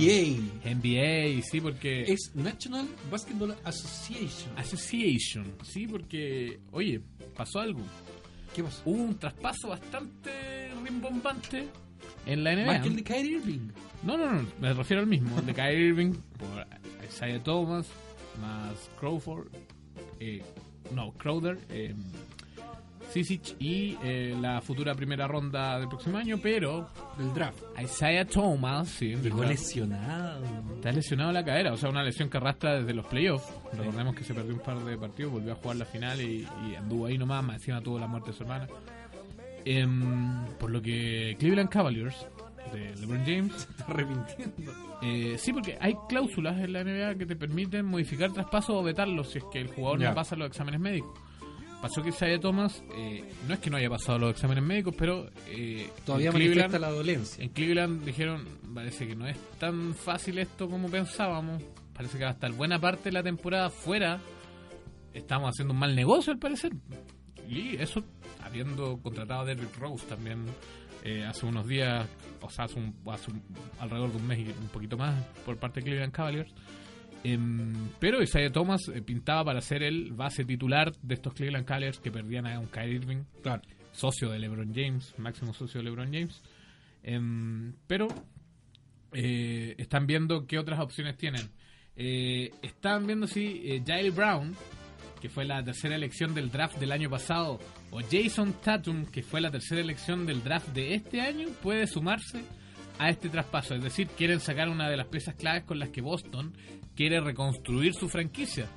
NBA NBA, sí, porque. es National Basketball Association. Association, sí, porque. Oye, pasó algo. ¿Qué pasó? Hubo un traspaso bastante rimbombante en la NBA. Más que el de Kyrie Irving. No, no, no, me refiero al mismo. El de Kyrie Irving por Isaiah Thomas, más Crawford. eh, no, Crowder. eh, Sisic y eh, la futura primera ronda del próximo año, pero Del draft. Isaiah Thomas, sí, Llegó lesionado. Está lesionado la cadera, o sea, una lesión que arrastra desde los playoffs. Recordemos que se perdió un par de partidos, volvió a jugar la final y, y anduvo ahí nomás, más encima tuvo la muerte de su hermana. Em, por lo que Cleveland Cavaliers de LeBron James, [LAUGHS] Se está arrepintiendo. eh, sí, porque hay cláusulas en la NBA que te permiten modificar traspasos o vetarlos si es que el jugador no pasa los exámenes médicos. Pasó que Isaiah Thomas, eh, no es que no haya pasado los exámenes médicos, pero eh, Todavía manifiesta la dolencia. en Cleveland dijeron, parece que no es tan fácil esto como pensábamos. Parece que va a estar buena parte de la temporada fuera. Estamos haciendo un mal negocio al parecer. Y eso, habiendo contratado a Derrick Rose también eh, hace unos días, o sea, hace, un- hace un- alrededor de un mes y un poquito más por parte de Cleveland Cavaliers. Em, pero Isaiah Thomas eh, pintaba para ser el base titular de estos Cleveland Cavaliers que perdían a un Kyrie Irving Claro. socio de LeBron James, máximo socio de LeBron James. Em, pero eh, están viendo qué otras opciones tienen. Eh, están viendo si eh, Brown, que fue la tercera elección del draft del año pasado, o Jason Tatum, que fue la tercera elección del draft de este año, puede sumarse a este traspaso. Es decir, quieren sacar una de las piezas claves con las que Boston quiere reconstruir su franquicia.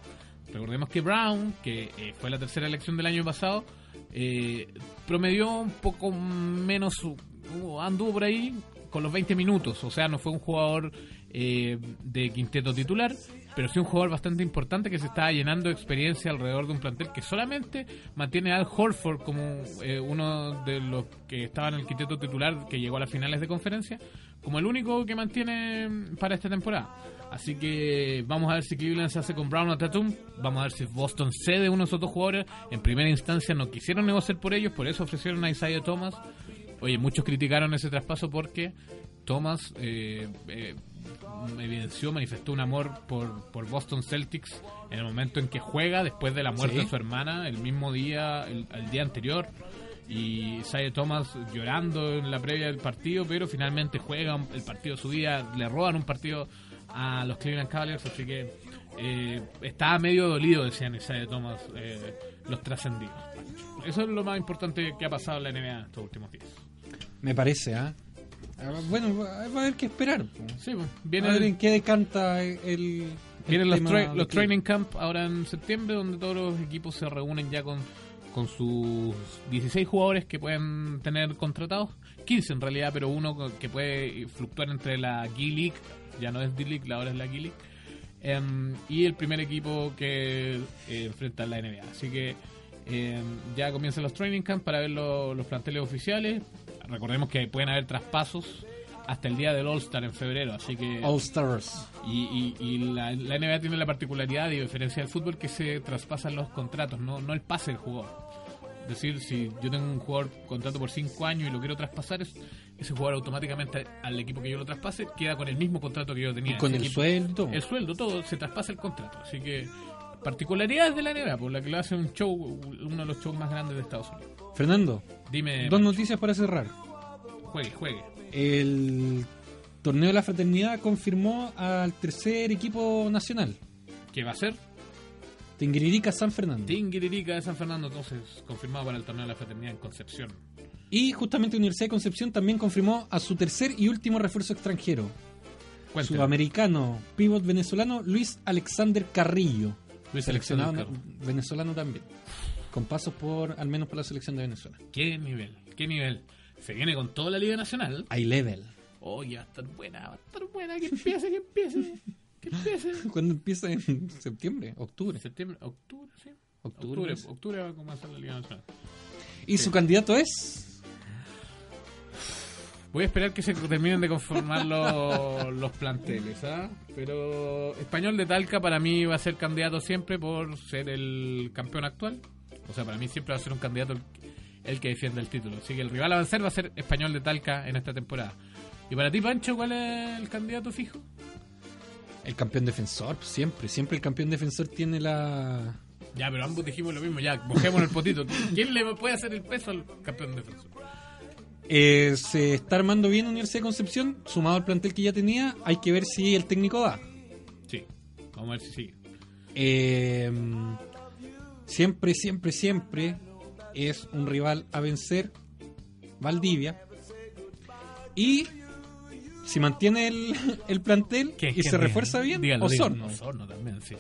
Recordemos que Brown, que eh, fue la tercera elección del año pasado, eh, promedió un poco menos, uh, anduvo por ahí con los 20 minutos, o sea, no fue un jugador eh, de quinteto titular, pero sí un jugador bastante importante que se estaba llenando de experiencia alrededor de un plantel que solamente mantiene a Al Horford como eh, uno de los que estaba en el quinteto titular que llegó a las finales de conferencia, como el único que mantiene para esta temporada. Así que vamos a ver si Cleveland se hace con Brown o Tatum. Vamos a ver si Boston cede uno de esos dos jugadores. En primera instancia no quisieron negociar por ellos, por eso ofrecieron a Isaiah Thomas. Oye, muchos criticaron ese traspaso porque Thomas eh, eh, evidenció, manifestó un amor por, por Boston Celtics en el momento en que juega después de la muerte Sí. de su hermana, el mismo día, el, el día anterior. Y Isaiah Thomas llorando en la previa del partido, pero finalmente juega el partido de su día, le roban un partido a los Cleveland Cavaliers, así que eh, estaba medio dolido, decían Isaiah Thomas, eh, los trascendidos. Eso es lo más importante que ha pasado en la NBA estos últimos días. Me parece, ¿ah? Ah, Bueno, va a haber que esperar. Sí, pues, a ver vienen, en qué decanta el. el vienen los, tra- training camp ahora en septiembre, donde todos los equipos se reúnen ya con, con sus 16 jugadores que pueden tener contratados, 15 en realidad, pero uno que puede fluctuar entre la G-League, ya no es D-League, ahora es la G-League, em, y el primer equipo que eh, enfrenta la NBA. Así que em, ya comienzan los training camp para ver lo- los planteles oficiales. Recordemos que pueden haber traspasos hasta el día del All-Star en febrero, así que... All Stars. Y, y- y la, la NBA tiene la particularidad, y diferencia del fútbol, que se traspasan los contratos, no, no el pase del jugador. Es decir, si yo tengo un jugador contrato por 5 años y lo quiero traspasar, es- ese jugador automáticamente al equipo que yo lo traspase queda con el mismo contrato que yo tenía. Y con el equipo- sueldo. El sueldo, todo, se traspasa el contrato. Así que, particularidades de la NBA, por la que lo hace un show, uno de los shows más grandes de Estados Unidos. Fernando, Dime, dos noticias para cerrar. juegue, juegue. El torneo de la fraternidad confirmó al tercer equipo nacional, ¿Qué va a ser? Tinguiririca San Fernando. Tinguiririca de San Fernando, entonces, confirmado para el torneo de la fraternidad en Concepción. Y justamente Universidad de Concepción también confirmó a su tercer y último refuerzo extranjero, Cuénteme. sudamericano, pívot venezolano Luis Alexander Carrillo, Luis seleccionado Alexander venezolano también, con pasos por al menos por la selección de Venezuela. ¿Qué nivel? ¿Qué nivel? Se viene con toda la Liga Nacional. High level. Oh, ya va a estar buena, va a estar buena. Que empiece, que empiece. Que empiece. ¿Cuándo empieza? En septiembre, octubre. Septiembre, octubre, sí. Octubre. Octubre, octubre va a comenzar la Liga Nacional. Y su candidato es Voy a esperar que se terminen de conformar los, los planteles, ¿ah? Pero Español de Talca para mí va a ser candidato siempre por ser el campeón actual. O sea, para mí siempre va a ser un candidato el, el que defiende el título. Así que el rival a vencer va a ser Español de Talca en esta temporada. Y para ti, Pancho, ¿cuál es el candidato fijo? el campeón defensor, pues, siempre. Siempre el campeón defensor tiene la. Ya, pero ambos dijimos lo mismo, ya, bajemos el potito. ¿Quién le puede hacer el peso al campeón defensor? Eh, se está armando bien Universidad de Concepción, sumado al plantel que ya tenía. Hay que ver si el técnico da. Sí, vamos a ver si sigue. Eh, siempre, siempre, siempre es un rival a vencer, Valdivia. Y si mantiene el, el plantel ¿Qué- y se refuerza bien, dígalo. Osorno. Osorno también, sí.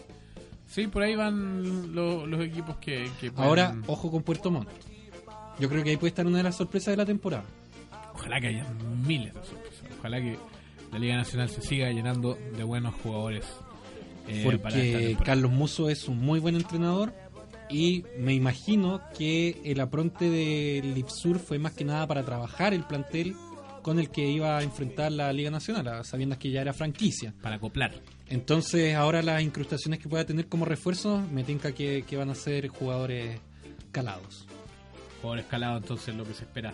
Sí, por ahí van lo- los equipos que, que pueden- Ahora, ojo con Puerto Montt. Yo creo que ahí puede estar una de las sorpresas de la temporada. Ojalá que haya miles de sorpresas. Ojalá que la Liga Nacional se siga llenando de buenos jugadores. eh, para porque temporada. Carlos Muso es un muy buen entrenador y me imagino que el apronte del Lipsur fue más que nada para trabajar el plantel con el que iba a enfrentar la Liga Nacional, a sabiendas que ya era franquicia. Para acoplar. Entonces ahora las incrustaciones que pueda tener como refuerzo me tinca que, que van a ser jugadores calados. Jugador escalado, entonces lo que se espera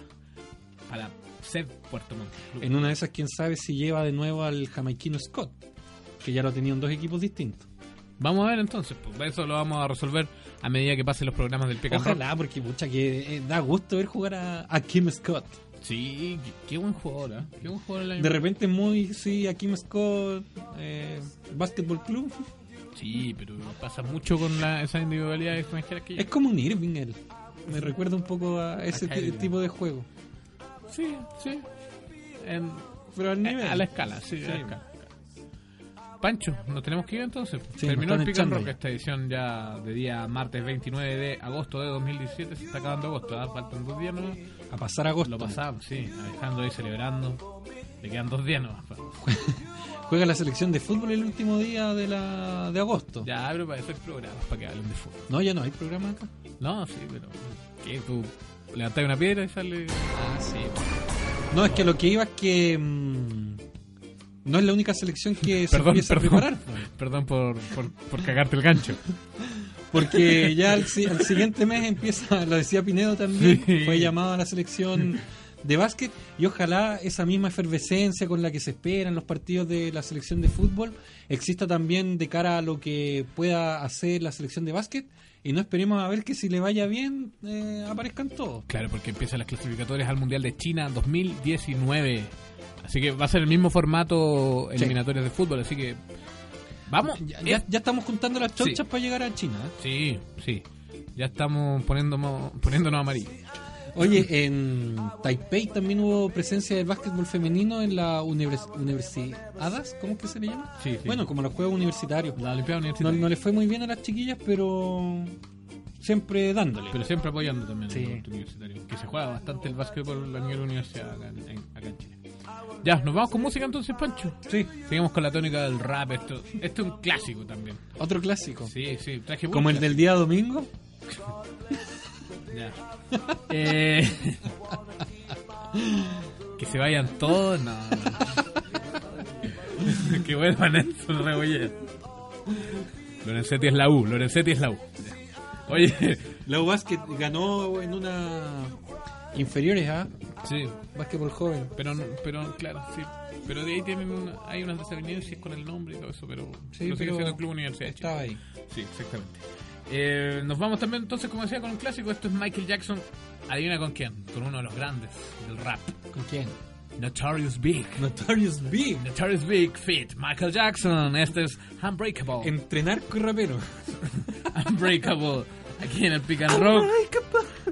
para ser Puerto Montt. En una de esas, quién sabe si lleva de nuevo al jamaiquino Scott, que ya lo tenía en dos equipos distintos. Vamos a ver entonces, pues eso lo vamos a resolver a medida que pasen los programas del Roll. Ojalá, porque mucha que eh, da gusto ver jugar a, a Kim Scott. Sí, qué, qué buen jugador, ¿eh? Qué buen jugador el De repente es muy, sí, a Kim Scott, eh, Basketball Club. Sí, pero pasa mucho con la, esa individualidad extranjera que Es llega. como un Irving él. Me recuerda un poco a ese A tipo de juego. Sí, sí. En- Pero al nivel. a la escala, sí, a la escala. Pancho, nos tenemos que ir entonces. Sí, Terminó el Pick and Rock, esta edición ya de día martes 29 de agosto de 2017. Se está acabando agosto, ¿ah? faltan dos días nomás. A pasar agosto. Lo pasamos, sí. Alejandro ahí celebrando. Le quedan dos días nomás. pa. [LAUGHS] Juega la selección de fútbol el último día de, la, de agosto. Ya, pero para eso hay programas, para que hablen de fútbol. No, ya no hay programa acá. No, sí, pero. ¿Qué? Tú levantás una piedra y sale. Ah, sí. No, es que lo que iba es que mm, no es la única selección que se Perdón, empieza perdón. a preparar. Perdón por, por, por cagarte el gancho. Porque ya al, al siguiente mes empieza, lo decía Pinedo también, Sí. fue llamado a la selección de básquet y ojalá esa misma efervescencia con la que se esperan los partidos de la selección de fútbol exista también de cara a lo que pueda hacer la selección de básquet y no esperemos a ver que si le vaya bien eh, aparezcan todos. Claro, porque empiezan las clasificatorias al Mundial de China 2019. Así que va a ser el mismo formato eliminatorias de fútbol, así que. Vamos. Ya, ya- ya estamos juntando las chonchas Sí. para llegar a China. ¿eh? Sí, sí. Ya estamos poniéndonos, poniéndonos amarillos. Oye, en Taipei también hubo presencia del básquetbol femenino en la univers universidades, ¿cómo es que se le llama? Sí, sí. Bueno, como los juegos universitarios. La Olimpiada No, Universitaria. no le fue muy bien a las chiquillas, pero siempre dándole. Pero siempre apoyando también Sí. el universitario. Que se juega bastante el básquetbol a nivel universidad acá en, en- acá en Chile. Ya, nos vamos con música entonces, Pancho. Sí, Seguimos con la tónica del rap. Esto, esto es un clásico también. otro clásico. Sí, sí. Traje Como el del día domingo. [LAUGHS] Ya. Eh, [LAUGHS] que se vayan todos, no. no. que vuelvan Nelson Rebollet. Lorenzetti es la U, Lorenzetti es la U. Ya. Oye, La Basket ganó en una inferiores a sí, básquetbol joven. pero, no- pero claro, sí. Pero de ahí tienen una- hay unas desavenencias con el nombre y todo eso, pero, Sí, pero sigue siendo el Club Universidad. Estaba ahí. Sí, exactamente. Eh, nos vamos también entonces, como decía, con un clásico. Esto es Michael Jackson. Adivina con quién. Con uno de los grandes del rap. ¿Con quién? Notorious Big. Notorious Big. Notorious Big Fit. Michael Jackson. Este es Unbreakable. Entre narco y rapero. [LAUGHS] Unbreakable. Aquí en el Pick and Rock.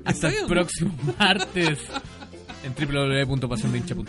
Hasta el próximo [LAUGHS] martes. En www.pasiondehincha.com.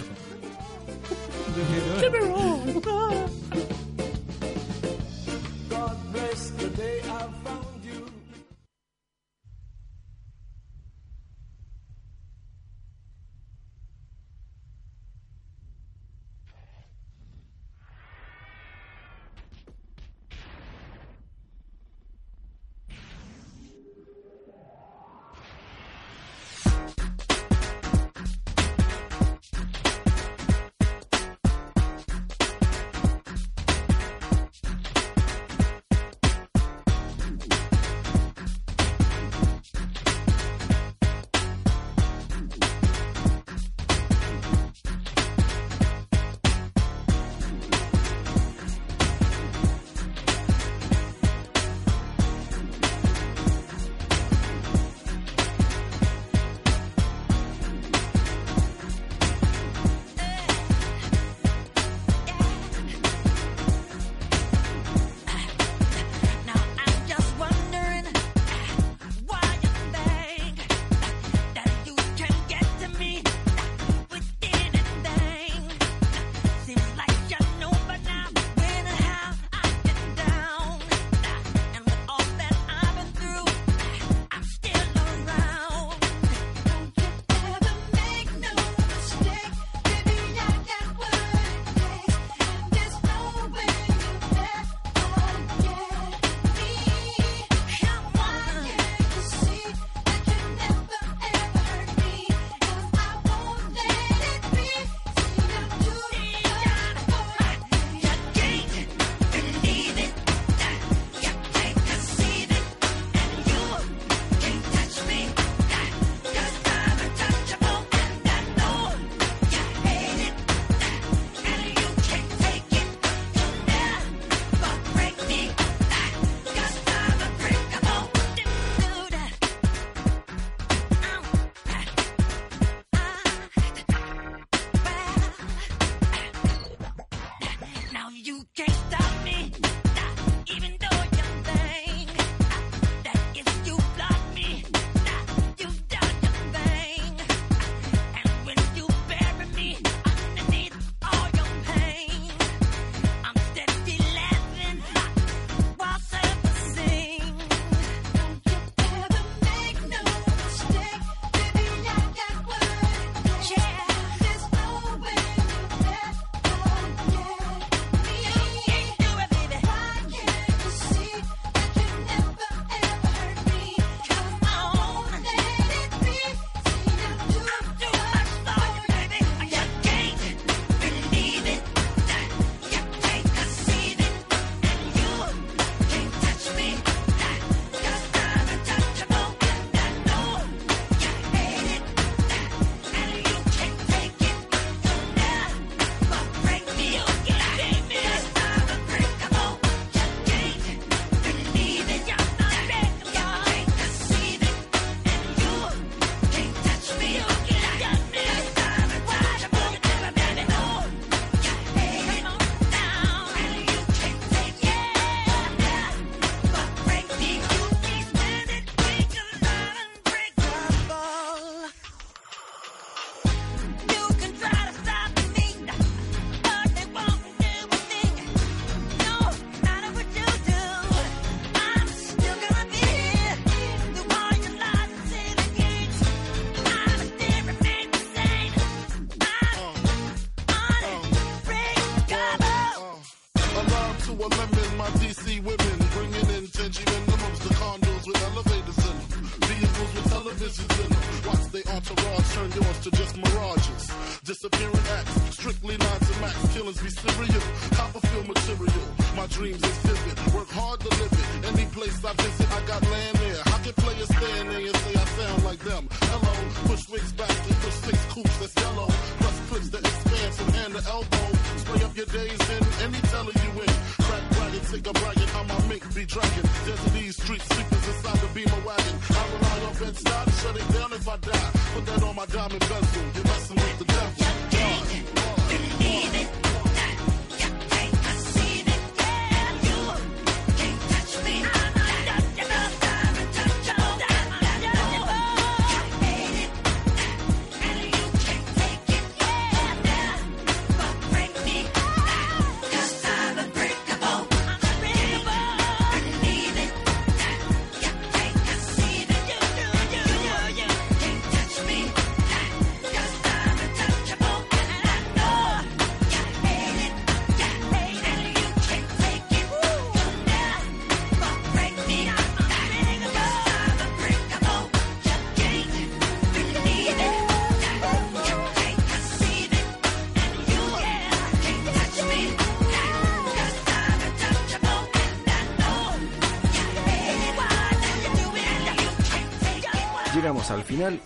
Watch they entourage turn yours to just mirages. Disappearing acts, strictly nines and max. Killers be serial. Copperfield material. My dreams is vivid. Work hard to live it. Any place I visit, I got land there. I can play a stand there and say I sound like them. Hello, push wigs back and push six coops that's yellow. Plus clips that expand hand to elbow. Spray up your days in any teller you in. Crack bragging, take a bragging how my mink be dragging. These street sleepers inside the beamer wagon. I rely on bed stop, shut it down if I die. Put that on my diamond bezel. You're messing with the devil.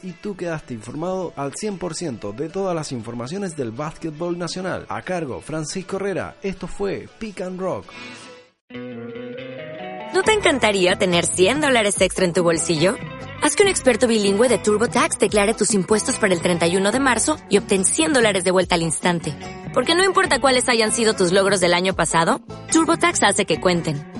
Y tú quedaste informado al 100% de todas las informaciones del básquetbol nacional. A cargo, Francisco Herrera, esto fue Pick and Rock. ¿No te encantaría tener 100 dólares extra en tu bolsillo? Haz que un experto bilingüe de TurboTax declare tus impuestos para el 31 de marzo y obtén 100 dólares de vuelta al instante. Porque no importa cuáles hayan sido tus logros del año pasado, TurboTax hace que cuenten.